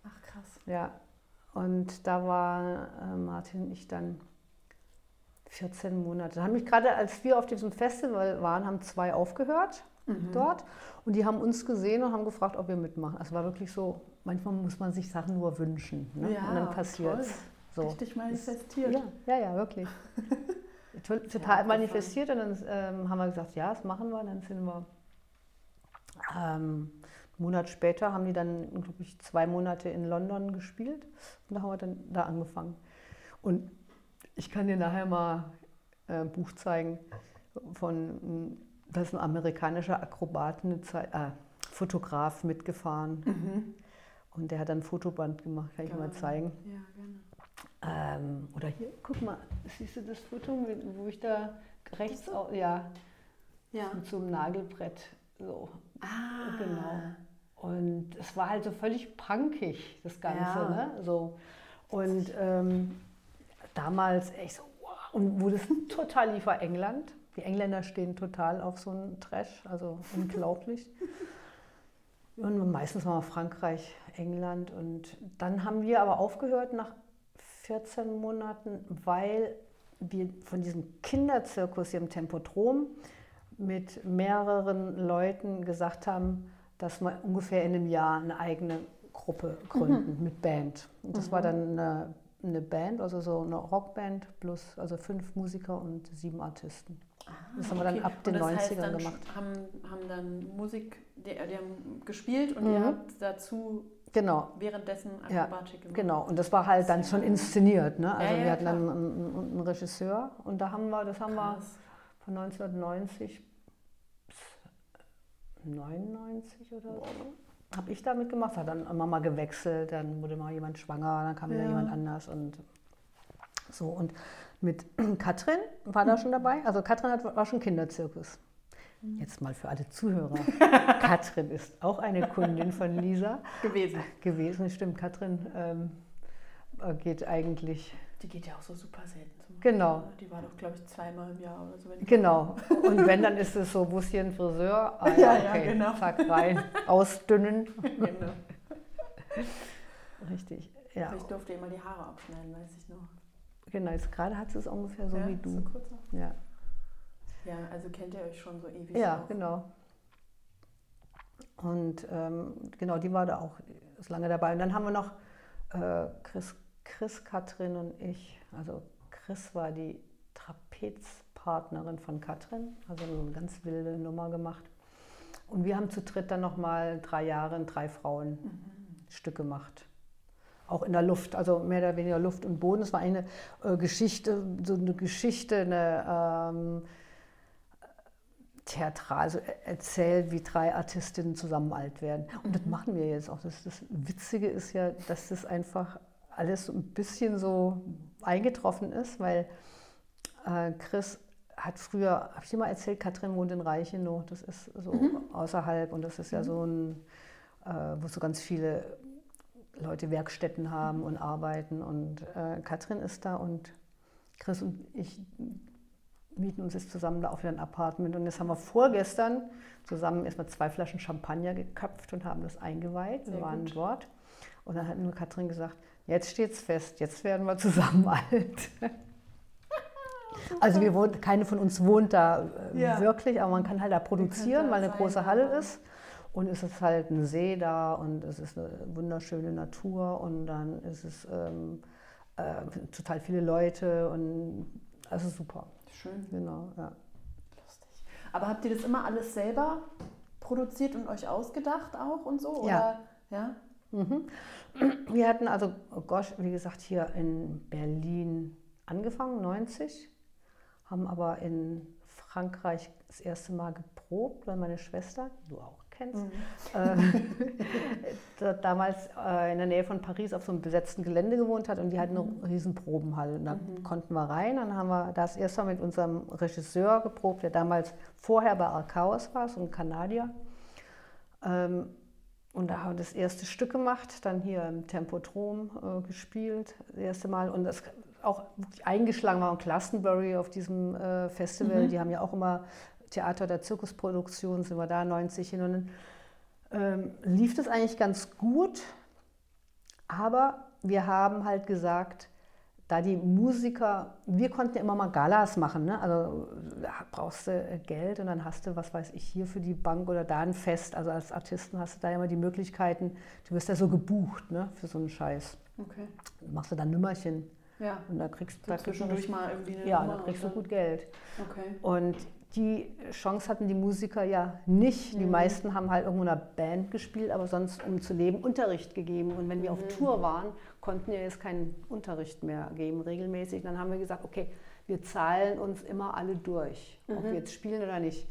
Ach krass. Ja. Und da war äh, Martin und ich dann 14 Monate. Da haben mich gerade, als wir auf diesem Festival waren, haben zwei aufgehört dort. Und die haben uns gesehen und haben gefragt, ob wir mitmachen. Also war wirklich so, manchmal muss man sich Sachen nur wünschen. Ne? Ja, und dann passiert es. So. Richtig manifestiert. Ja, ja, ja, wirklich. To- Total abgefahren. manifestiert und dann ähm, haben wir gesagt, ja, das machen wir. Dann sind wir ähm, einen Monat später haben die dann, glaube ich, zwei Monate in London gespielt und da haben wir dann da angefangen. Und ich kann dir nachher mal äh, Buch zeigen von, das ist ein amerikanischer Akrobat, eine Zeit, äh, Fotograf mitgefahren. Mhm. Und der hat dann ein Fotoband gemacht, kann ich mal zeigen. Ja, gerne. Ähm, oder hier, guck mal, siehst du das Foto, wo ich da rechts, auch, ja, ja, mit so einem Nagelbrett, so. Ah. Genau. Und es war halt so völlig punkig, das Ganze, ja. ne? So. Und ähm, damals echt so, wow. Und wo das total lief, war England. Die Engländer stehen total auf so einen Trash, also unglaublich. und meistens war Frankreich, England. Und dann haben wir aber aufgehört nach 14 Monaten, weil wir von diesem Kinderzirkus hier im Tempodrom mit mehreren Leuten gesagt haben, dass wir ungefähr in einem Jahr eine eigene Gruppe gründen mhm. mit Band. Und das mhm. war dann eine, eine, Band, also so eine Rockband plus also fünf Musiker und sieben Artisten. Ah, das haben wir dann ab den 90ern gemacht. Haben, haben dann Musik, die, die haben gespielt und mhm. ihr habt dazu genau. währenddessen Akrobatik ja, gemacht. Genau, und das war halt dann schon inszeniert. Ne? Also ja, ja, wir hatten dann einen, einen, Regisseur und da haben wir, das haben Krass. wir von 1990 bis 99 oder so. Habe ich damit gemacht, hat dann immer mal gewechselt, dann wurde mal jemand schwanger, dann kam wieder jemand anders und so. Und mit Katrin war da schon dabei. Also Katrin hat, war schon Kinderzirkus. Mhm. Jetzt mal für alle Zuhörer. Katrin ist auch eine Kundin von Lisa. Gewesen. Gewesen, stimmt. Katrin ähm, äh, geht eigentlich. Die geht ja auch so super selten zum Genau. Ne? Die war doch, glaube ich, zweimal im Jahr oder so. genau. Und wenn, dann ist es so, ein Friseur? Ah, ja, ja, okay. genau. Zack, rein, ausdünnen. Genau. Richtig, ja. Ich durfte immer die Haare abschneiden, weiß ich noch. Genau, jetzt gerade hat sie es ungefähr so ja, wie du. So kurzer. Ja. Ja, also kennt ihr euch schon so ewig. Ja, auch. genau. Und ähm, genau, die war da auch ist lange dabei. Und dann haben wir noch äh, Chris, Chris, Katrin und ich. Also Chris war die Trapezpartnerin von Katrin, also eine ganz wilde Nummer gemacht. Und wir haben zu dritt dann nochmal drei Jahre in drei Frauen mhm. Stück gemacht auch in der Luft, also mehr oder weniger Luft und Boden. Es war eine äh, Geschichte, so eine Geschichte, eine ähm, theatral also erzählt, wie drei Artistinnen zusammen alt werden. Und mhm. das machen wir jetzt auch. Das, das Witzige ist ja, dass das einfach alles so ein bisschen so eingetroffen ist, weil äh, Chris hat früher, habe ich dir mal erzählt, Katrin wohnt in Reichenau, das ist so mhm. außerhalb und das ist ja mhm. so ein, äh, wo so ganz viele Leute Werkstätten haben und arbeiten und äh, Katrin ist da und Chris und ich mieten uns jetzt zusammen da auch wieder ein Apartment. Und jetzt haben wir vorgestern zusammen erstmal zwei Flaschen Champagner geköpft und haben das eingeweiht. wir waren gut. dort. Und dann hat nur Katrin gesagt, jetzt steht's fest, jetzt werden wir zusammen alt. also wir wohnen, keine von uns wohnt da äh, ja. wirklich, aber man kann halt da produzieren, weil eine große Halle ist. Und es ist halt ein See da und es ist eine wunderschöne Natur und dann ist es ähm, äh, total viele Leute und also super. Schön. Genau, ja. Lustig. Aber habt ihr das immer alles selber produziert und euch ausgedacht auch und so? Ja. ja? Mhm. Wir hatten also, oh gosh, wie gesagt, hier in Berlin angefangen, 90, haben aber in Frankreich das erste Mal geprobt, weil meine Schwester, du auch, kennst, mhm. äh, damals äh, in der Nähe von Paris auf so einem besetzten Gelände gewohnt hat und die hatten eine mhm. riesen Probenhalle. Und da mhm. konnten wir rein. Dann haben wir das erste Mal mit unserem Regisseur geprobt, der damals vorher bei Arcaus war, so ein Kanadier. Ähm, und da haben wir das erste Stück gemacht, dann hier im Tempodrom äh, gespielt, das erste Mal. Und das auch eingeschlagen war in Glastonbury auf diesem äh, Festival. Mhm. Die haben ja auch immer Theater der Zirkusproduktion, sind wir da 90 hin und dann ähm, lief das eigentlich ganz gut, aber wir haben halt gesagt, da die Musiker, wir konnten ja immer mal Galas machen, ne? also da brauchst du Geld und dann hast du, was weiß ich, hier für die Bank oder da ein Fest, also als Artisten hast du da immer die Möglichkeiten, du wirst ja so gebucht ne? für so einen Scheiß. Okay. Dann machst du dann Nummerchen. Ja. Und da kriegst du zwischendurch mal irgendwie eine Ja, Nummer da kriegst du gut Geld. Okay. Und die Chance hatten die Musiker ja nicht. Die Mhm. meisten haben halt irgendwo in einer Band gespielt, aber sonst, um zu leben, Unterricht gegeben. Und wenn wir auf Mhm. Tour waren, konnten wir jetzt keinen Unterricht mehr geben, regelmäßig. Dann haben wir gesagt, okay, wir zahlen uns immer alle durch, ob Mhm. wir jetzt spielen oder nicht.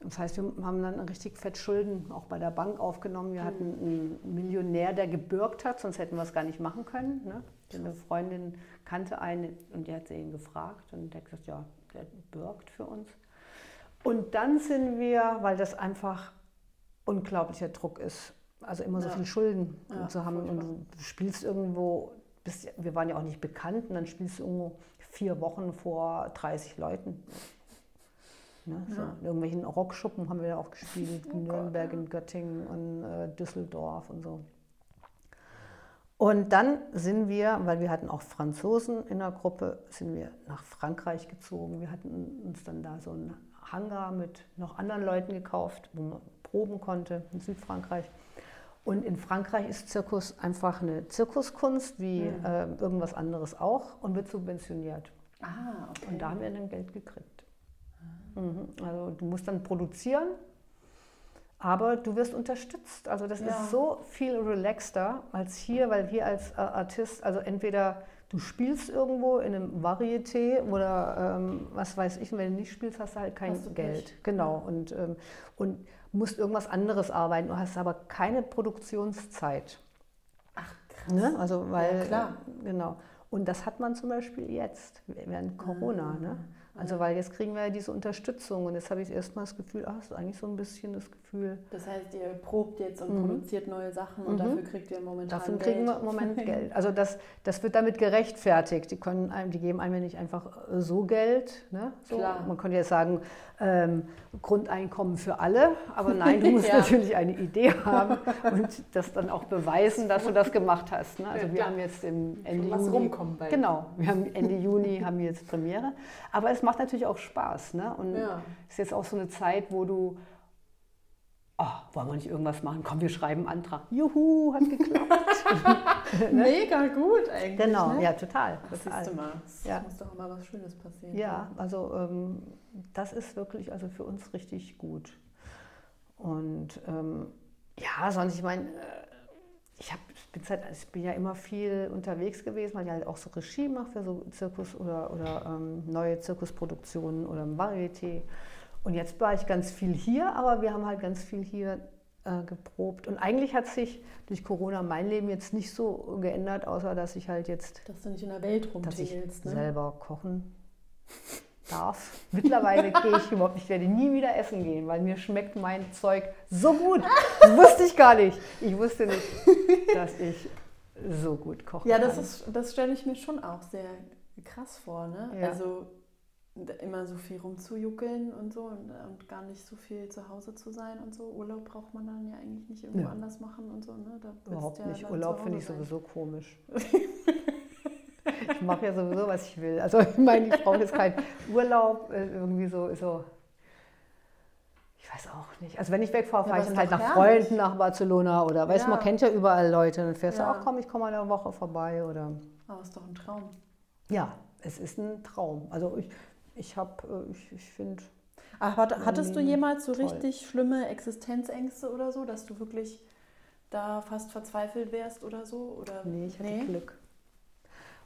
Das heißt, wir haben dann richtig fett Schulden auch bei der Bank aufgenommen. Wir hatten Mhm. einen Millionär, der gebürgt hat, sonst hätten wir es gar nicht machen können. Ne? Eine Freundin kannte einen und die hat sie ihn gefragt und der hat gesagt, ja, der bürgt für uns. Und dann sind wir, weil das einfach unglaublicher Druck ist, also immer so Ja. viel Schulden Ja, zu haben furchtbar. und du spielst irgendwo, bist, wir waren ja auch nicht bekannt und dann spielst du irgendwo vier Wochen vor 30 Leuten. Ne? So, Ja. in irgendwelchen Rockschuppen haben wir ja auch gespielt, Oh in Gott, Nürnberg, in Göttingen und äh, Düsseldorf und so. Und dann sind wir, weil wir hatten auch Franzosen in der Gruppe, sind wir nach Frankreich gezogen. Wir hatten uns dann da so einen Hangar mit noch anderen Leuten gekauft, wo man proben konnte in Südfrankreich. Und in Frankreich ist Zirkus einfach eine Zirkuskunst, wie Mhm. äh, irgendwas anderes auch, und wird subventioniert. Ah, okay. Und da haben wir dann Geld gekriegt. Mhm. Also du musst dann produzieren, aber du wirst unterstützt. Also das Ja. ist so viel relaxter als hier, weil hier als äh, Artist, also entweder du spielst irgendwo in einem Varieté oder ähm, was weiß ich, und wenn du nicht spielst, hast du halt kein du Geld. Pech. Genau. Und, ähm, und musst irgendwas anderes arbeiten. Du hast aber keine Produktionszeit. Ach, krass. Ne? Also weil Ja, klar. genau. Und das hat man zum Beispiel jetzt während Corona. Ah, Ne? Also weil jetzt kriegen wir ja diese Unterstützung und jetzt habe ich erstmal das Gefühl, ach, du eigentlich so ein bisschen das Gefühl, Das heißt, ihr probt jetzt und Mhm. produziert neue Sachen und Mhm. dafür kriegt ihr momentan Geld. kriegen wir im Moment Geld. Also das, das wird damit gerechtfertigt. Die, können einem, die geben einem ja nicht einfach äh, so Geld. Ne? So. Klar. Man könnte jetzt sagen, ähm, Grundeinkommen für alle, aber nein, du musst Ja. natürlich eine Idee haben und das dann auch beweisen, dass du das gemacht hast. Ne? Also Ja, wir haben jetzt im Ende Juni, rumkommen bei. genau, wir haben Ende Juni haben wir jetzt Premiere, aber es macht natürlich auch Spaß. Ne? Und Ja. ist jetzt auch so eine Zeit, wo du, oh, wollen wir nicht irgendwas machen? Komm, wir schreiben einen Antrag. Juhu, hat geklappt. Mega gut eigentlich. Genau, ne? ja, total. Ach, total. siehst du mal, es Ja. muss doch immer was Schönes passieren. Ja, also ähm, das ist wirklich also für uns richtig gut. Und ähm, ja, sonst, ich meine, äh, ich, hab, ich, bin seit, ich bin ja immer viel unterwegs gewesen, weil ich halt auch so Regie mache für so Zirkus oder, oder ähm, neue Zirkusproduktionen oder im Varieté. Und jetzt war ich ganz viel hier, aber wir haben halt ganz viel hier äh, geprobt. Und eigentlich hat sich durch Corona mein Leben jetzt nicht so geändert, außer dass ich halt jetzt Dass du nicht in der Welt dass ich. Ne? selber kochen darf. Mittlerweile gehe ich überhaupt, ich werde nie wieder essen gehen, weil mir schmeckt mein Zeug so gut. Das wusste ich gar nicht. Ich wusste nicht, dass ich so gut kochen Ja, das, ist, das stelle ich mir schon auch sehr krass vor. Ne? Ja. Also immer so viel rumzujuckeln und so und, und gar nicht so viel zu Hause zu sein und so. Urlaub braucht man dann ja eigentlich nicht irgendwo Ja. anders machen und so. Ne? Da Überhaupt ja nicht. Urlaub finde ich sowieso komisch. Ich mache ja sowieso, was ich will. Also ich meine, ich brauche jetzt keinen Urlaub. äh, Irgendwie so, so. Ich weiß auch nicht. Also wenn ich wegfahre, Ja, fahre aber ich dann halt nach herrlich. Freunden, nach Barcelona oder weißt du, man Ja. kennt ja überall Leute. Dann fährst Ja. du auch, komm, ich komme mal eine Woche vorbei oder. Aber ist doch ein Traum. Ja, es ist ein Traum. Also ich, ich habe, ich, ich finde, Aber hat- hattest du Ähm, jemals so toll. richtig schlimme Existenzängste oder so, dass du wirklich da fast verzweifelt wärst oder so? Oder? nee, ich hatte Nee? Glück.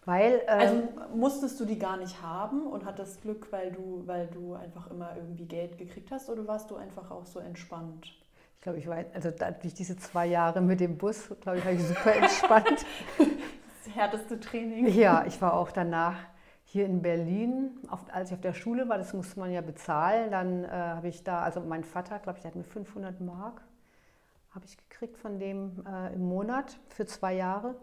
Weil, Also ähm, musstest du die gar nicht haben und hattest Glück, weil du, weil du einfach immer irgendwie Geld gekriegt hast oder warst du einfach auch so entspannt? ich glaube, ich war, also durch diese zwei Jahre mit dem Bus, glaube ich, war ich super entspannt. Das härteste Training. Ja, ich war auch danach hier in Berlin, als ich auf der Schule war, das musste man ja bezahlen. Dann äh, habe ich da, also mein Vater, glaube ich, der hat mir 500 Mark, habe ich gekriegt von dem äh, im Monat für zwei Jahre.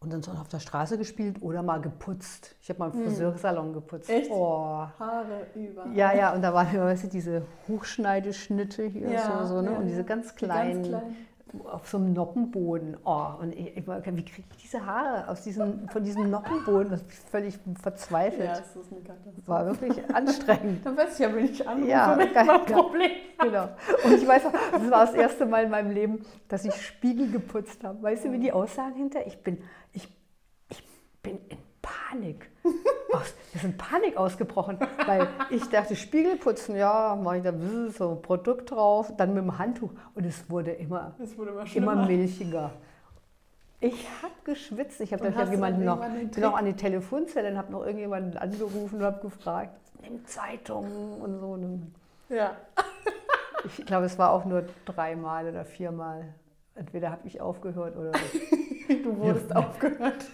Und dann so auf der Straße gespielt oder mal geputzt. Ich habe mal im Friseursalon geputzt. Hm. Echt? Oh. Haare über. Ja, ja, und da waren immer, weißt du, diese Hochschneideschnitte hier Ja, so, so ne? ja, und diese ganz Die kleinen, Ganz klein. auf so einem Noppenboden. Oh, und ich, ich war, wie kriege ich diese Haare aus diesem, von diesem Noppenboden? Das bin ich völlig verzweifelt. Ja, es ist eine Katastrophe. War wirklich anstrengend. Dann weiß ich ja, wenn ich anrufe, Ja, wenn ich mal ein ja. Problem Genau. Und ich weiß auch, das war das erste Mal in meinem Leben, dass ich Spiegel geputzt habe. Weißt du, wie die aussahen hinter? Ich bin, bin in Panik. Aus, ist in Panik ausgebrochen, weil ich dachte, Spiegel putzen, ja, mache ich da so ein Produkt drauf, dann mit dem Handtuch und es wurde immer, Es wurde immer immer milchiger. Ich habe geschwitzt. Ich habe dann du jemanden noch, bin noch an die Telefonzelle und habe noch irgendjemanden angerufen und habe gefragt, nimm Zeitungen und so. Ja. Ich glaube, es war auch nur dreimal oder viermal. Entweder habe ich aufgehört oder Du wurdest aufgehört.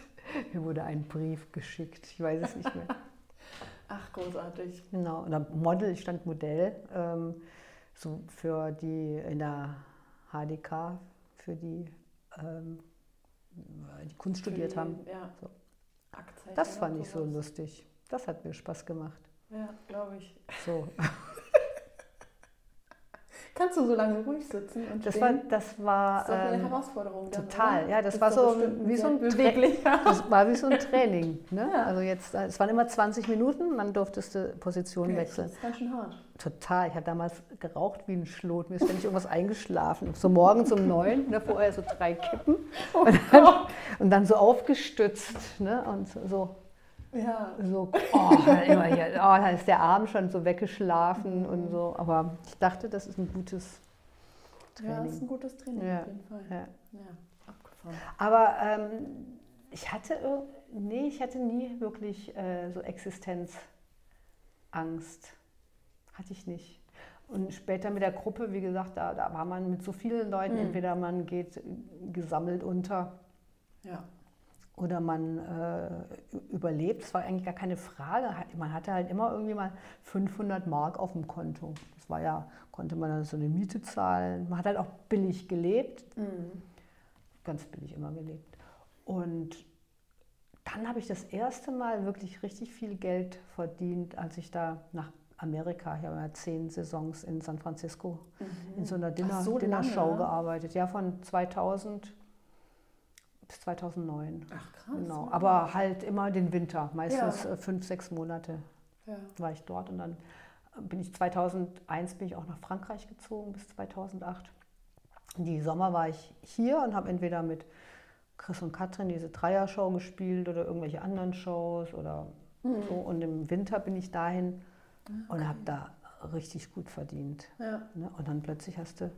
Mir wurde ein Brief geschickt. Ich weiß es nicht mehr. Ach, großartig. Genau. Dann Model, ich stand Modell, ähm, so für die in der HDK, für die, ähm, die Kunst studiert Für die- haben. Ja. So. Aktzeichen Das fand ich so lustig. Das hat mir Spaß gemacht. Ja, glaube ich. So. Kannst du so lange ruhig sitzen und Das stehen? war, das war Das ist doch eine ähm, Herausforderung. Dann, total. oder? Ja, das war so bestimmt wie so ein beweglich. Das war wie so ein Training. Ne? Ja. Also jetzt, es waren immer 20 Minuten, dann durftest du Position Okay, wechseln. Das ist ganz schön hart. Total. Ich habe damals geraucht wie ein Schlot. Mir ist ständig irgendwas eingeschlafen. So morgens um neun, ne, vorher so drei Kippen Oh und dann, und dann so aufgestützt. Ne, und so, Ja. so oh, immer hier, oh, dann ist der Arm schon so weggeschlafen und so. Aber ich dachte, das ist ein gutes ja, das ist Training. ein gutes Training Ja. auf jeden Fall. Ja. Ja, abgefahren. Aber ähm, ich hatte, nee, ich hatte nie wirklich äh, so Existenzangst. Hatte ich nicht. Und später mit der Gruppe, wie gesagt, da, da war man mit so vielen Leuten, Mhm. entweder man geht gesammelt unter Ja. Oder man äh, überlebt. Das war eigentlich gar keine Frage. Man hatte halt immer irgendwie mal 500 Mark auf dem Konto. Das war ja, konnte man dann so eine Miete zahlen. Man hat halt auch billig gelebt Mhm. ganz billig immer gelebt. Und dann habe ich das erste Mal wirklich richtig viel Geld verdient, als ich da nach Amerika, ich habe ja zehn Saisons in San Francisco in so einer Dinner, so Dinnershow lange? gearbeitet. Ja, von 2000 bis 2009. Ach krass. Genau. Aber halt immer den Winter, meistens Ja. äh, fünf, sechs Monate Ja. war ich dort und dann bin ich 2001 bin ich auch nach Frankreich gezogen bis 2008. Die Sommer war ich hier und habe entweder mit Chris und Katrin diese Dreier-Show gespielt oder irgendwelche anderen Shows oder so. Und im Winter bin ich dahin und habe da richtig gut verdient. ja. Ne? Und dann plötzlich hast du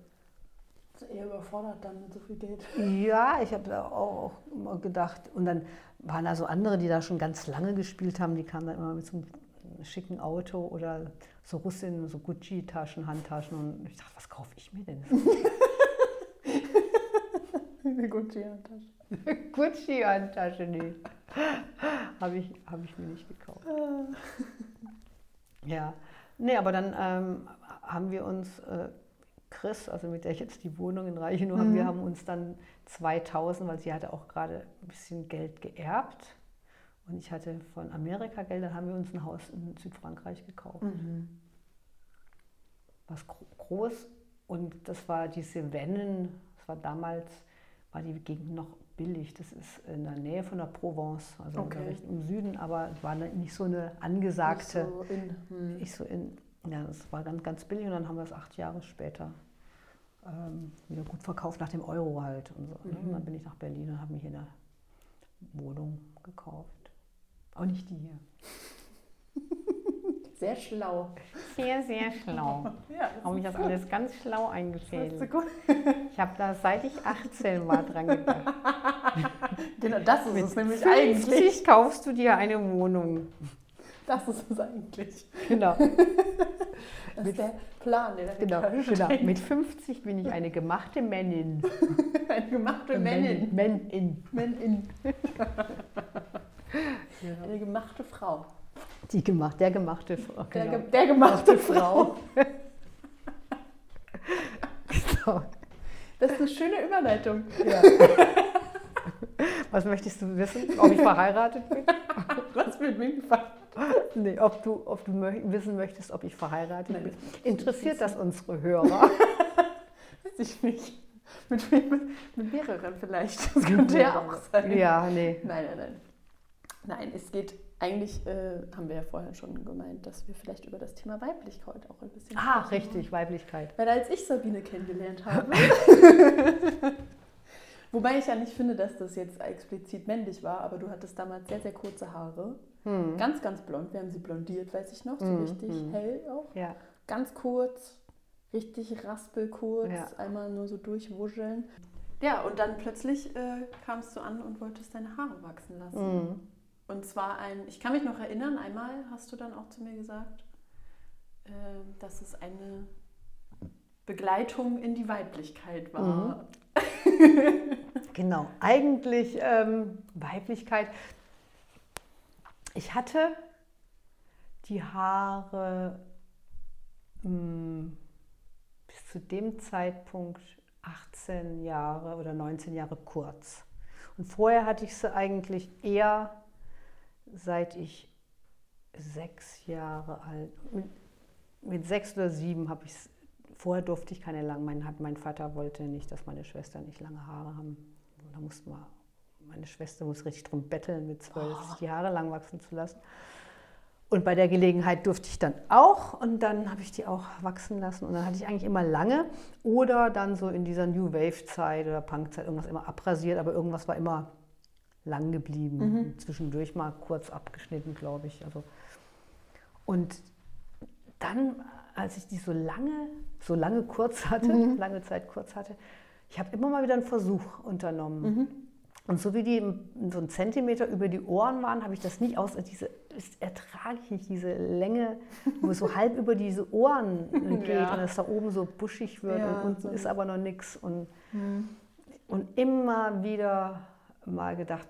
Ist eher überfordert dann mit so viel Geld. ja, ich habe da auch immer gedacht. Und dann waren da so andere, die da schon ganz lange gespielt haben, die kamen dann immer mit so einem schicken Auto oder so Russinnen, so Gucci-Taschen, Handtaschen. Und ich dachte, was kaufe ich mir denn? Eine Gucci-Handtasche. Gucci-Handtasche, nee. habe ich, hab ich mir nicht gekauft. Ja, nee, aber dann ähm, haben wir uns, äh, Chris, also mit der ich jetzt die Wohnung in Reichenau habe, wir haben uns dann 2000, weil sie hatte auch gerade ein bisschen Geld geerbt und ich hatte von Amerika Geld, dann haben wir uns ein Haus in Südfrankreich gekauft. Mhm. Was gro groß und das war die Cevennen, das war damals, war die Gegend noch billig, das ist in der Nähe von der Provence, also Okay. im Süden, aber war nicht so eine angesagte... Nicht so in, hm. Ich so in, ja, das war ganz, ganz billig und dann haben wir es acht Jahre später ähm, wieder gut verkauft, nach dem Euro halt. Und, so, ne? und dann bin ich nach Berlin und habe mir hier eine Wohnung gekauft. Auch nicht die hier. Sehr schlau. Sehr, sehr schlau. Ja, Habe ich das alles ganz schlau eingefädelt. Ich habe da, seit ich 18 war, dran gedacht. Genau, das ist es nämlich 50 eigentlich. kaufst du dir eine Wohnung. Das ist es eigentlich. Genau, Das ist der Plan, der genau, genau. Mit 50 bin ich eine gemachte Männin. Eine gemachte Männin. Männin. Männin. Eine gemachte Frau. Die gemacht, der gemachte Frau. Der, Genau. ge der gemachte Frau. So. Das ist eine schöne Überleitung. Ja. Was möchtest du wissen? Ob ich verheiratet bin? Was mit mir? Nee, ob du, ob du mö wissen möchtest, ob ich verheiratet Nein, bin. Interessiert das unsere Hörer? Weiß ich nicht. Mit, wem- mit mehreren vielleicht. Das könnte ja auch sein. Ja, nee. Nein, nein, nein. Nein, es geht eigentlich, äh, haben wir ja vorher schon gemeint, dass wir vielleicht über das Thema Weiblichkeit auch ein bisschen Ah, richtig, Weiblichkeit. Weil als ich Sabine kennengelernt habe, wobei ich ja nicht finde, dass das jetzt explizit männlich war, aber du hattest damals sehr, sehr kurze Haare Mhm. Ganz, ganz blond. Wir haben sie blondiert, weiß ich noch, so mhm. richtig mhm. hell auch. Ja. Ganz kurz, richtig raspelkurz, ja. einmal nur so durchwuscheln. Ja, und dann plötzlich äh, kamst du an und wolltest deine Haare wachsen lassen. Mhm. Und zwar ein, ich kann mich noch erinnern, einmal hast du dann auch zu mir gesagt, äh, dass es eine Begleitung in die Weiblichkeit war. Genau, eigentlich ähm, Weiblichkeit. Ich hatte die Haare mh, hm, bis zu dem Zeitpunkt 18 Jahre oder 19 Jahre kurz. Und vorher hatte ich sie eigentlich eher seit ich sechs Jahre alt, mit, mit sechs oder sieben habe ich es, vorher durfte ich keine langen, mein, mein Vater wollte nicht, dass meine Schwestern nicht lange Haare haben. Da musste man, meine Schwester muss richtig drum betteln mit zwölf, oh. die Haare lang wachsen zu lassen. Und bei der Gelegenheit durfte ich dann auch und dann habe ich die auch wachsen lassen und dann hatte ich eigentlich immer lange oder dann so in dieser New Wave Zeit oder Punk Zeit irgendwas immer abrasiert, aber irgendwas war immer lang geblieben. Mhm. Zwischendurch mal kurz abgeschnitten, glaube ich. Also und dann, als ich die so lange, so lange kurz hatte, mhm. lange Zeit kurz hatte, ich habe immer mal wieder einen Versuch unternommen. Mhm. Und so wie die so einen Zentimeter über die Ohren waren, habe ich das nie aus. Diese ertrage ich nicht, diese Länge, wo es so halb über diese Ohren geht ja. und es da oben so buschig wird ja, und unten so. ist aber noch nichts. Und, mhm. und immer wieder mal gedacht,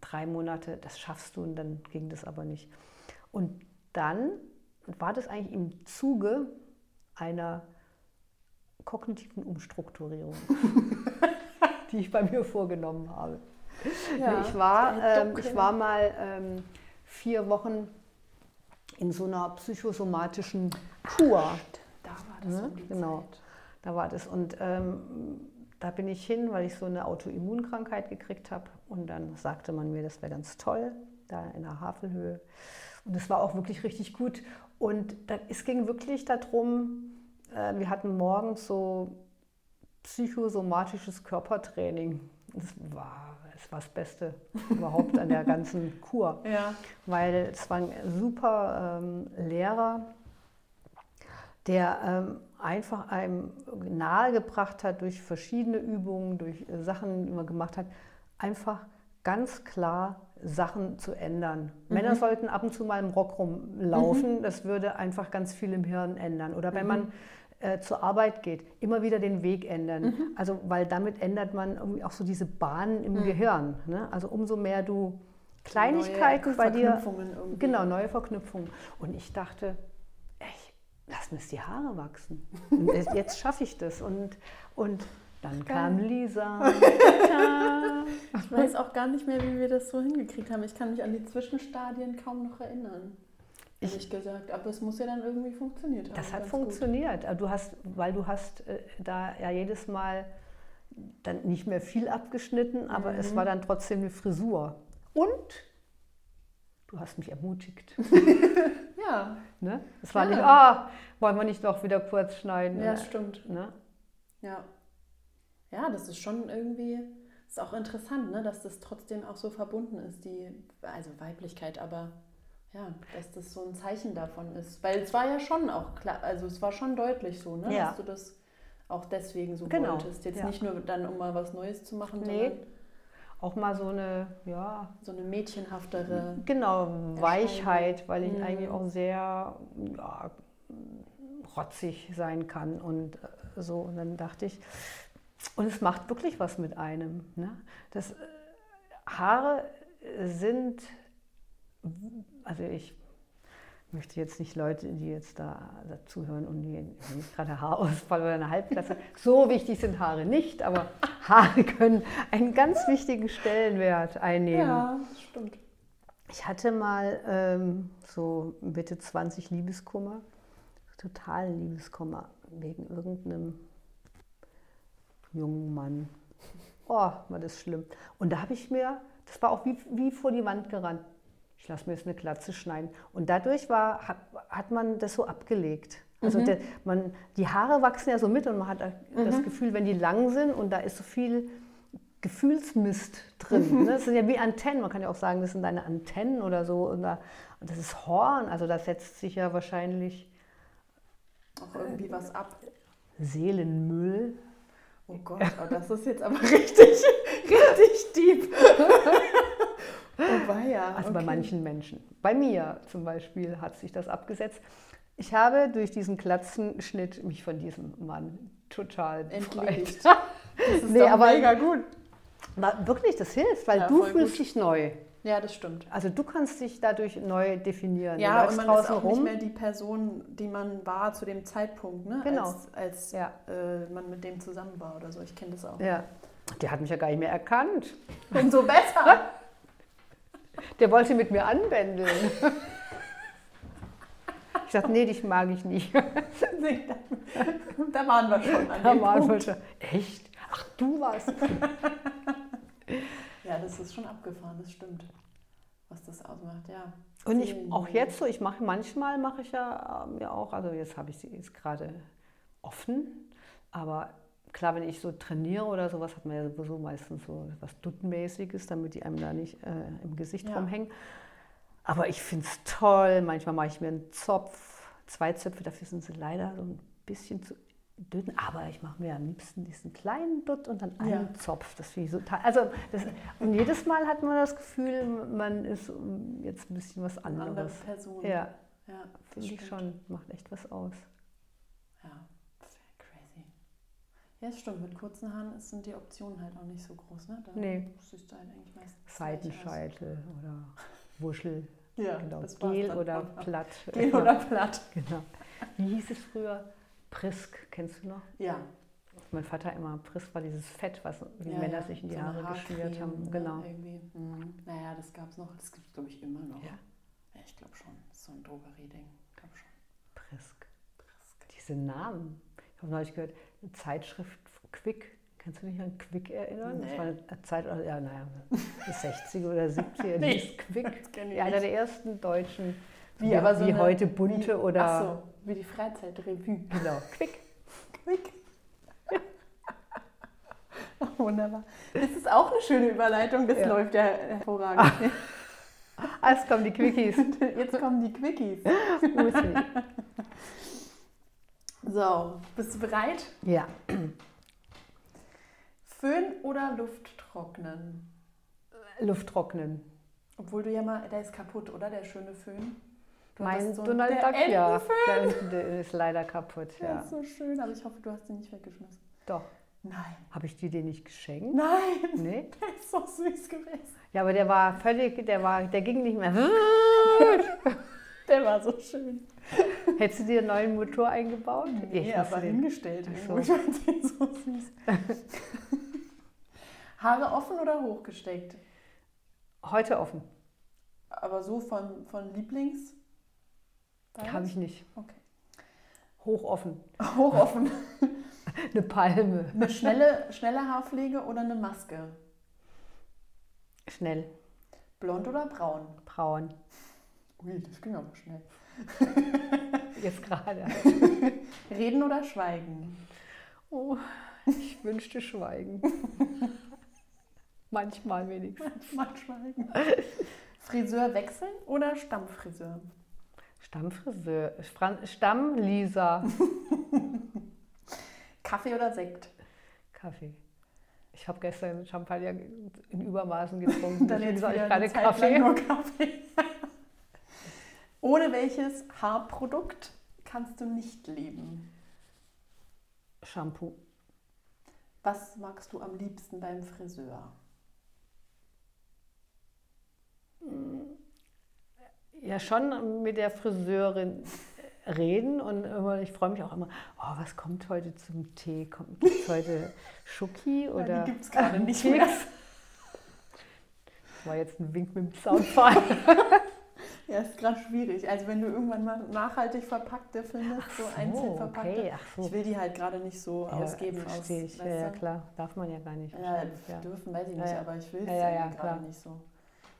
drei Monate, das schaffst du und dann ging das aber nicht. Und dann war das eigentlich im Zuge einer kognitiven Umstrukturierung. die ich bei mir vorgenommen habe. Ja, ich, war, ähm, ich war mal ähm, vier Wochen in so einer psychosomatischen Kur. Da war das ne? um Genau, Zeit. da war das. Und ähm, da bin ich hin, weil ich so eine Autoimmunkrankheit gekriegt habe. Und dann sagte man mir, das wäre ganz toll, da in der Havelhöhe. Und es war auch wirklich richtig gut. Und es ging wirklich darum, äh, wir hatten morgens so psychosomatisches Körpertraining. Das war, das war das Beste überhaupt an der ganzen Kur. Ja. Weil es war ein super ähm, Lehrer, der ähm, einfach einem nahegebracht hat durch verschiedene Übungen, durch Sachen, die man gemacht hat, einfach ganz klar Sachen zu ändern. Mhm. Männer sollten ab und zu mal im Rock rumlaufen, mhm. das würde einfach ganz viel im Hirn ändern. Oder wenn mhm. man äh, zur Arbeit geht, immer wieder den Weg ändern. Mhm. Also, weil damit ändert man irgendwie auch so diese Bahnen im mhm. Gehirn. Ne? Also umso mehr du Kleinigkeiten bei dir. Irgendwie. Genau, neue Verknüpfungen. Und ich dachte, lass mir die Haare wachsen. Jetzt schaffe ich das. Und, und dann kam Lisa. ich weiß auch gar nicht mehr, wie wir das so hingekriegt haben. Ich kann mich an die Zwischenstadien kaum noch erinnern ehrlich ich, gesagt. Aber es muss ja dann irgendwie funktioniert haben. Das hat funktioniert. Gut. Du hast, weil du hast äh, da ja jedes Mal dann nicht mehr viel abgeschnitten, aber mhm. es war dann trotzdem eine Frisur. Und du hast mich ermutigt. ja. Ne? Es war ja. nicht, ah, wollen wir nicht doch wieder kurz schneiden. Ja, stimmt. Ne? Ja. Ja, das ist schon irgendwie, ist auch interessant, ne, dass das trotzdem auch so verbunden ist, die, also Weiblichkeit, aber ja, dass das so ein Zeichen davon ist. Weil es war ja schon auch klar, also es war schon deutlich so, ne? Ja. dass du das auch deswegen so genau. wolltest. Jetzt ja. nicht nur dann, um mal was Neues zu machen, nee. sondern auch mal so eine, ja. So eine mädchenhaftere. Genau, Weichheit, weil ich mhm. eigentlich auch sehr ja, rotzig sein kann und äh, so. Und dann dachte ich, und es macht wirklich was mit einem. Ne? Das, äh, Haare sind also ich möchte jetzt nicht Leute, die jetzt da zuhören und die nicht gerade Haarausfall oder eine Halbklasse, so wichtig sind Haare nicht, aber Haare können einen ganz wichtigen Stellenwert einnehmen. Ja, das stimmt. Ich hatte mal ähm, so Mitte 20 Liebeskummer, totalen Liebeskummer, wegen irgendeinem jungen Mann. Oh, war das schlimm. Und da habe ich mir, das war auch wie, wie vor die Wand gerannt ich lasse mir jetzt eine Glatze schneiden. Und dadurch war, hat, hat man das so abgelegt. Also mhm. der, man, die Haare wachsen ja so mit und man hat mhm. das Gefühl, wenn die lang sind und da ist so viel Gefühlsmist drin. Ne? Das sind ja wie Antennen. Man kann ja auch sagen, das sind deine Antennen oder so. Und, da, und das ist Horn. Also da setzt sich ja wahrscheinlich auch irgendwie was ab. Seelenmüll. Oh Gott, oh, das ist jetzt aber richtig, richtig deep. oh, weia. Also okay. bei manchen Menschen. Bei mir zum Beispiel hat sich das abgesetzt. Ich habe durch diesen Glatzenschnitt mich von diesem Mann total befreit. Das ist nee, aber mega gut. Wirklich, das hilft, weil ja, du fühlst gut. dich neu. Ja, das stimmt. Also du kannst dich dadurch neu definieren. Ja, und man ist auch rum. nicht mehr die Person, die man war zu dem Zeitpunkt, ne? Genau. Als, als ja. äh, man mit dem zusammen war oder so. Ich kenne das auch. Ja. Der hat mich ja gar nicht mehr erkannt. Umso besser. Der wollte mit mir anbändeln. Ich sagte, nee, dich mag ich nicht. Nee, da, da, waren wir schon an Da waren Punkt. wir schon. Echt? Ach, du warst. Ja, das ist schon abgefahren, das stimmt. Was das ausmacht, ja. Und ich auch jetzt so, ich mache manchmal mache ich ja ähm, ja auch, also jetzt habe ich sie jetzt gerade offen, aber klar, wenn ich so trainiere oder sowas, hat man ja sowieso meistens so was Duttenmäßiges, damit die einem da nicht äh, im Gesicht ja. rumhängen. Aber ich finde es toll. Manchmal mache ich mir einen Zopf, zwei Zöpfe, dafür sind sie leider so ein bisschen zu dünn, aber ich mache mir am liebsten diesen kleinen Dutt und dann einen ja. Zopf. Das finde ich so Also das, und jedes Mal hat man das Gefühl, man ist jetzt ein bisschen was anderes. Andere Person. Ja, ja finde ich schon. Macht echt was aus. Ja, crazy. Ja, stimmt. Mit kurzen Haaren sind die Optionen halt auch nicht so groß. Ne? Da nee. siehst du halt eigentlich meistens Seitenscheitel oder Wuschel. Ja, genau. Gel oder platt. Gel oder platt. Genau. Wie hieß es früher? Prisk, kennst du noch? Ja. Mein Vater immer, Prisk war dieses Fett, was die ja, Männer ja. sich in die so Haare geschmiert haben. Genau. Irgendwie. Mhm. Naja, das gab es noch, das gibt es glaube ich immer noch. Ja, ja ich glaube schon. Das ist so ein Drogerie-Ding. glaube schon. Prisk. Prisk. Diese Namen. Ich habe neulich gehört, eine Zeitschrift Quick. Kannst du dich an Quick erinnern? Nee. Das war eine Zeit, ja, naja, 60 oder 70er, nee, hieß Quick. Ja, einer der ersten deutschen, wie, aber so wie eine, heute bunte wie, oder. Ach so, wie die Freizeitrevue. Genau, Quick. Quick. oh, wunderbar. Das ist auch eine schöne Überleitung, das ja. läuft ja hervorragend. Ah, jetzt kommen die Quickies. Jetzt kommen die Quickies. so, bist du bereit? Ja. Föhn oder Luft trocknen? Luft trocknen. Obwohl du ja mal, der ist kaputt, oder? Der schöne Föhn. Du mein so Donald Duck, ja. Der, ist leider kaputt, ja. Der ist so schön, aber ich hoffe, du hast ihn nicht weggeschmissen. Doch. Nein. Habe ich dir den nicht geschenkt? Nein. Nee? Der ist so süß gewesen. Ja, aber der war völlig, der war, der ging nicht mehr. der war so schön. Hättest du dir einen neuen Motor eingebaut? Nee, ich aber hingestellt. So. Ich fand den so süß. Haare offen oder hochgesteckt? Heute offen. Aber so von, von Lieblings? Habe ich nicht. Okay. Hochoffen. Hochoffen. eine Palme. Eine schnelle, schnelle Haarpflege oder eine Maske? Schnell. Blond oder braun? Braun. Ui, das ging aber schnell. Jetzt gerade. Reden oder schweigen? Oh, ich wünschte schweigen. Manchmal wenigstens. Mal schweigen. Friseur wechseln oder Stammfriseur? Stammfriseur. Stammlisa. Kaffee oder Sekt? Kaffee. Ich habe gestern Champagner in Übermaßen getrunken. Dann jetzt ich gerade Kaffee. Nur Kaffee. Ohne welches Haarprodukt kannst du nicht leben? Shampoo. Was magst du am liebsten beim Friseur? Ja, schon mit der Friseurin reden und ich freue mich auch immer, oh, was kommt heute zum Tee? Kommt heute Schoki oder ja, die gibt es gerade nicht mehr. Das war jetzt ein Wink mit dem Soundfall. ja, ist gerade schwierig. Also wenn du irgendwann mal nachhaltig verpackte findest, so, so, einzeln verpackte. Okay, so. Ich will die halt gerade nicht so ja, ausgeben. Aus, ich. Ja, ja, klar. Darf man ja gar nicht. Ja, dürfen weiß ich nicht, aber ich will es ja, ja, gerade nicht so.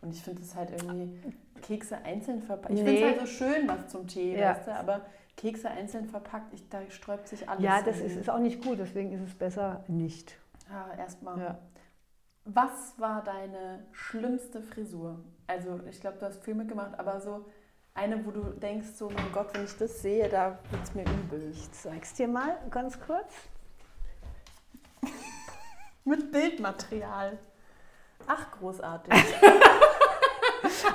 Und ich finde es halt irgendwie, Kekse einzeln verpackt. Ich nee. finde es halt so schön, was zum Tee, ja. weißt du, aber Kekse einzeln verpackt, ich, da sträubt sich alles. Ja, das ist, ist, auch nicht gut, deswegen ist es besser nicht. Ja, erstmal. Ja. Was war deine schlimmste Frisur? Also ich glaube, du hast viel mitgemacht, aber so eine, wo du denkst, so mein Gott, wenn ich das sehe, da wird es mir übel. Ich zeig's dir mal ganz kurz. Mit Bildmaterial. Ach, großartig.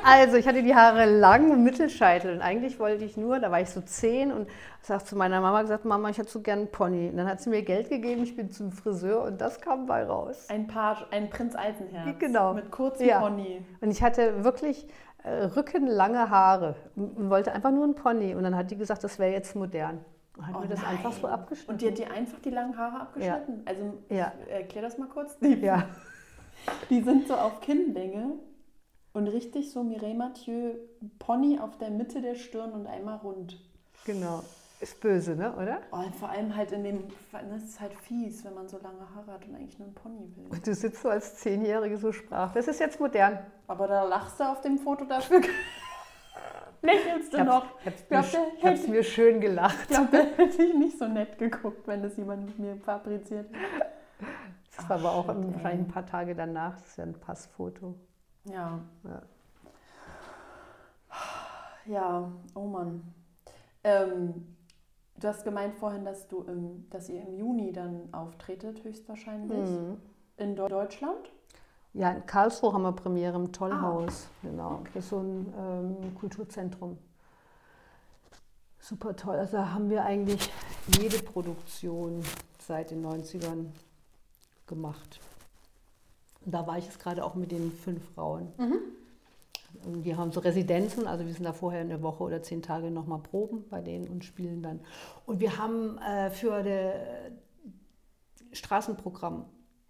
Also, ich hatte die Haare lang im Mittelscheitel und eigentlich wollte ich nur, da war ich so zehn und sagte zu meiner Mama gesagt, Mama, ich hätte so gern einen Pony. Und dann hat sie mir Geld gegeben, ich bin zum Friseur und das kam bei raus. Ein Page, ein Prinz Eisenherz. Genau. Mit kurzem Ja. Pony. Und ich hatte wirklich äh, rückenlange Haare und wollte einfach nur einen Pony. Und dann hat die gesagt, das wäre jetzt modern. Und hat Oh mir das einfach so nein. abgeschnitten. Und die hat dir einfach die langen Haare abgeschnitten? Also, Ja. erklär das mal kurz. Die, ja, die sind so auf Kinnlänge und richtig so Mireille Mathieu Pony auf der Mitte der Stirn und einmal rund. genau. Ist böse, ne? oder? Oh, und vor allem halt in dem, das ist halt fies, wenn man so lange Haare hat und eigentlich nur einen Pony will. Und du sitzt so als Zehnjährige so sprach. Das ist jetzt modern. Aber da lachst du auf dem Foto dafür. Lächelst du Ich noch? hab's, hab's, glaub, mir, der ich hab's mir schön gelacht. Ich glaube, da hätte ich nicht so nett geguckt, wenn das jemand mit mir fabriziert hätte. War aber auch shit, wahrscheinlich ein paar Tage danach. Das ist ja ein Passfoto. Ja. Ja. Ja, oh Mann. Ähm, du hast gemeint vorhin, dass du im, dass ihr im Juni dann auftretet, höchstwahrscheinlich. Mhm. In Deu- Deutschland? Ja, in Karlsruhe haben wir Premiere im Tollhaus. Genau. Das ist so ein ähm, Kulturzentrum. Super toll. Also da haben wir eigentlich jede Produktion seit den 90ern gemacht. Und da war ich jetzt gerade auch mit den fünf Frauen. Und die haben so Residenzen, also wir sind da vorher eine Woche oder zehn Tage nochmal proben bei denen und spielen dann. Und wir haben äh, für das Straßenprogramm,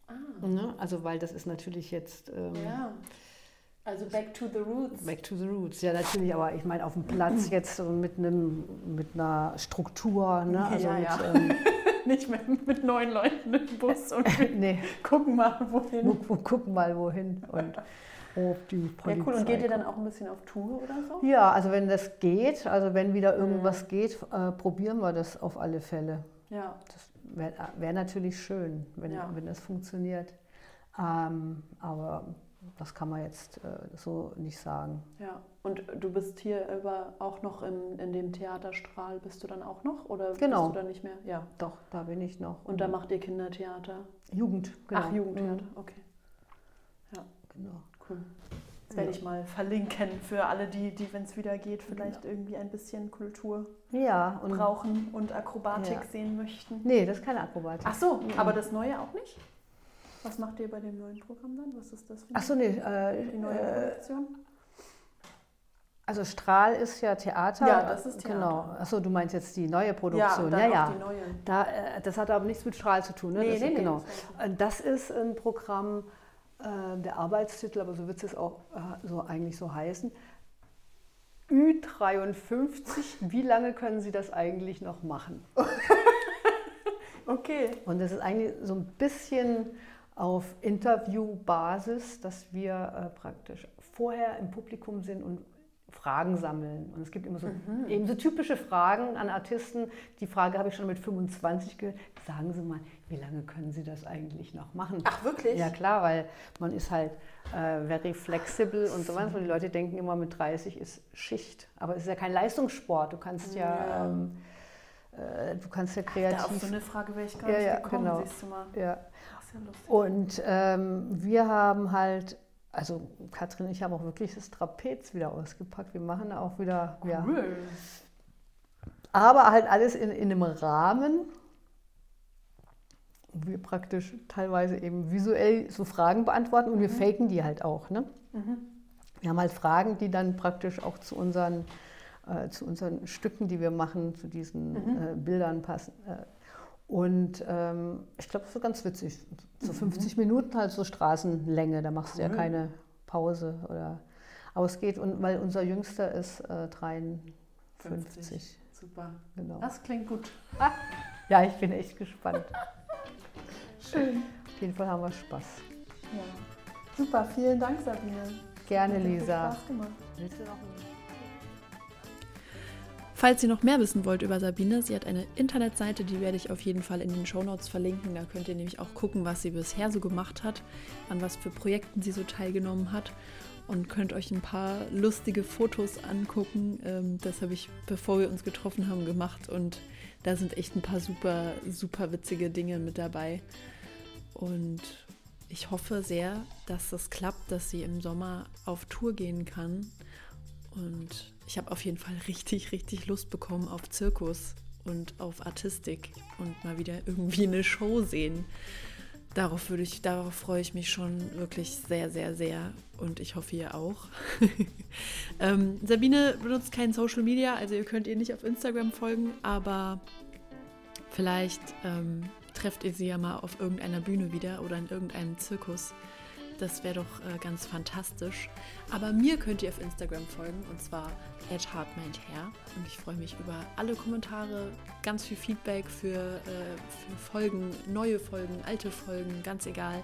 Ah, ne? also weil das ist natürlich jetzt ähm, ja. Also back to the roots. Back to the Roots, ja natürlich, aber ich meine auf dem Platz jetzt so mit, einem, mit einer Struktur, ne? also Ja, mit, ja. Ähm, Nicht mit, mit neun Leuten im Bus und wir nee, gucken mal, wohin. guck, guck, guck mal wohin und auf die Ja, Polizei. cool. Und geht ihr dann auch ein bisschen auf Tour oder so? Ja, also wenn das geht, also wenn wieder Mhm. irgendwas geht, äh, probieren wir das auf alle Fälle. Ja. Das wäre wär natürlich schön, wenn, Ja. wenn das funktioniert. Ähm, aber das kann man jetzt äh, so nicht sagen. Ja. Und du bist hier über auch noch in, in dem Theaterstrahl, bist du dann auch noch? Oder Genau. bist du da nicht mehr? Ja. Doch, da bin ich noch. Und da macht ihr Kindertheater? Jugend, genau. Ach, Jugendtheater, Mhm, okay. Genau. Cool. Das werde Ja. ich mal verlinken für alle, die, die wenn es wieder geht, vielleicht irgendwie ein bisschen Kultur Ja, und brauchen und Akrobatik Ja. sehen möchten. Nee, das ist keine Akrobatik. Ach so, aber das Neue auch nicht? Was macht ihr bei dem neuen Programm dann? Was ist das für Ach so, nee. Äh, die neue äh, Produktion? also Strahl ist ja Theater. Ja, das ist Theater. Genau. Achso, du meinst jetzt die neue Produktion. Ja, auch ja. die neue. Da, äh, das hat aber nichts mit Strahl zu tun. Ne? Nee, das, nee, nee, genau. das Und das ist ein Programm, äh, der Arbeitstitel, aber so wird es jetzt auch äh, so eigentlich so heißen. Ü53, wie lange können Sie das eigentlich noch machen? Okay. Und das ist eigentlich so ein bisschen auf Interviewbasis, dass wir äh, praktisch vorher im Publikum sind und Fragen sammeln. Und es gibt immer so, eben so typische Fragen an Artisten. Die Frage habe ich schon mit 25 gehört. Sagen Sie mal, wie lange können Sie das eigentlich noch machen? Ach, wirklich? Ja klar, weil man ist halt äh, very flexible und so weiter. Und die Leute denken immer, mit 30 ist Schicht. Aber es ist ja kein Leistungssport. Du kannst ja, Ja. ähm, äh, du kannst ja Da kreativ. auf so eine Frage wäre ich gar Ja, nicht ja, gekommen, genau. siehst du mal. ja. Ja. Und ähm, wir haben halt, also Katrin und ich haben auch wirklich das Trapez wieder ausgepackt. Wir machen auch wieder, ja, Cool. aber halt alles in, in einem Rahmen. wo Wir praktisch teilweise eben visuell so Fragen beantworten und wir faken die halt auch. Ne? Mhm. Wir haben halt Fragen, die dann praktisch auch zu unseren, äh, zu unseren Stücken, die wir machen, zu diesen Mhm. äh, Bildern passen. Äh, und ähm, ich glaube, das ist ganz witzig. So Mhm. 50 Minuten halt so Straßenlänge, da machst du ja Cool. keine Pause oder ausgeht. Und weil unser Jüngster ist äh, 53. 50. Super. Genau. Das klingt gut. Ja, ich bin echt gespannt. Schön. Auf jeden Fall haben wir Spaß. Ja. Super, vielen Dank, Sabine. Gerne, Lisa. Spaß gemacht. Willst du noch Falls ihr noch mehr wissen wollt über Sabine, sie hat eine Internetseite, die werde ich auf jeden Fall in den Shownotes verlinken. Da könnt ihr nämlich auch gucken, was sie bisher so gemacht hat, an was für Projekten sie so teilgenommen hat und könnt euch ein paar lustige Fotos angucken. Ähm, das habe ich, bevor wir uns getroffen haben, gemacht und da sind echt ein paar super, super witzige Dinge mit dabei. Und ich hoffe sehr, dass das klappt, dass sie im Sommer auf Tour gehen kann. Und ich habe auf jeden Fall richtig, richtig Lust bekommen auf Zirkus und auf Artistik und mal wieder irgendwie eine Show sehen. Darauf würde ich, darauf freue ich mich schon wirklich sehr, sehr, sehr. Und ich hoffe ihr auch. ähm, Sabine benutzt kein Social Media, also ihr könnt ihr nicht auf Instagram folgen, aber vielleicht ähm, trefft ihr sie ja mal auf irgendeiner Bühne wieder oder in irgendeinem Zirkus. Das wäre doch äh, ganz fantastisch. Aber mir könnt ihr auf Instagram folgen und zwar @heartmindhair und ich freue mich über alle Kommentare, ganz viel Feedback für, äh, für Folgen, neue Folgen, alte Folgen, ganz egal.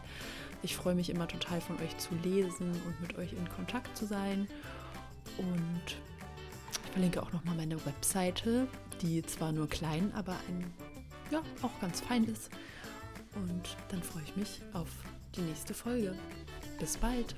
Ich freue mich immer total von euch zu lesen und mit euch in Kontakt zu sein. Und ich verlinke auch nochmal meine Webseite, die zwar nur klein, aber ein, ja, auch ganz fein ist. Und dann freue ich mich auf die nächste Folge. Bis bald!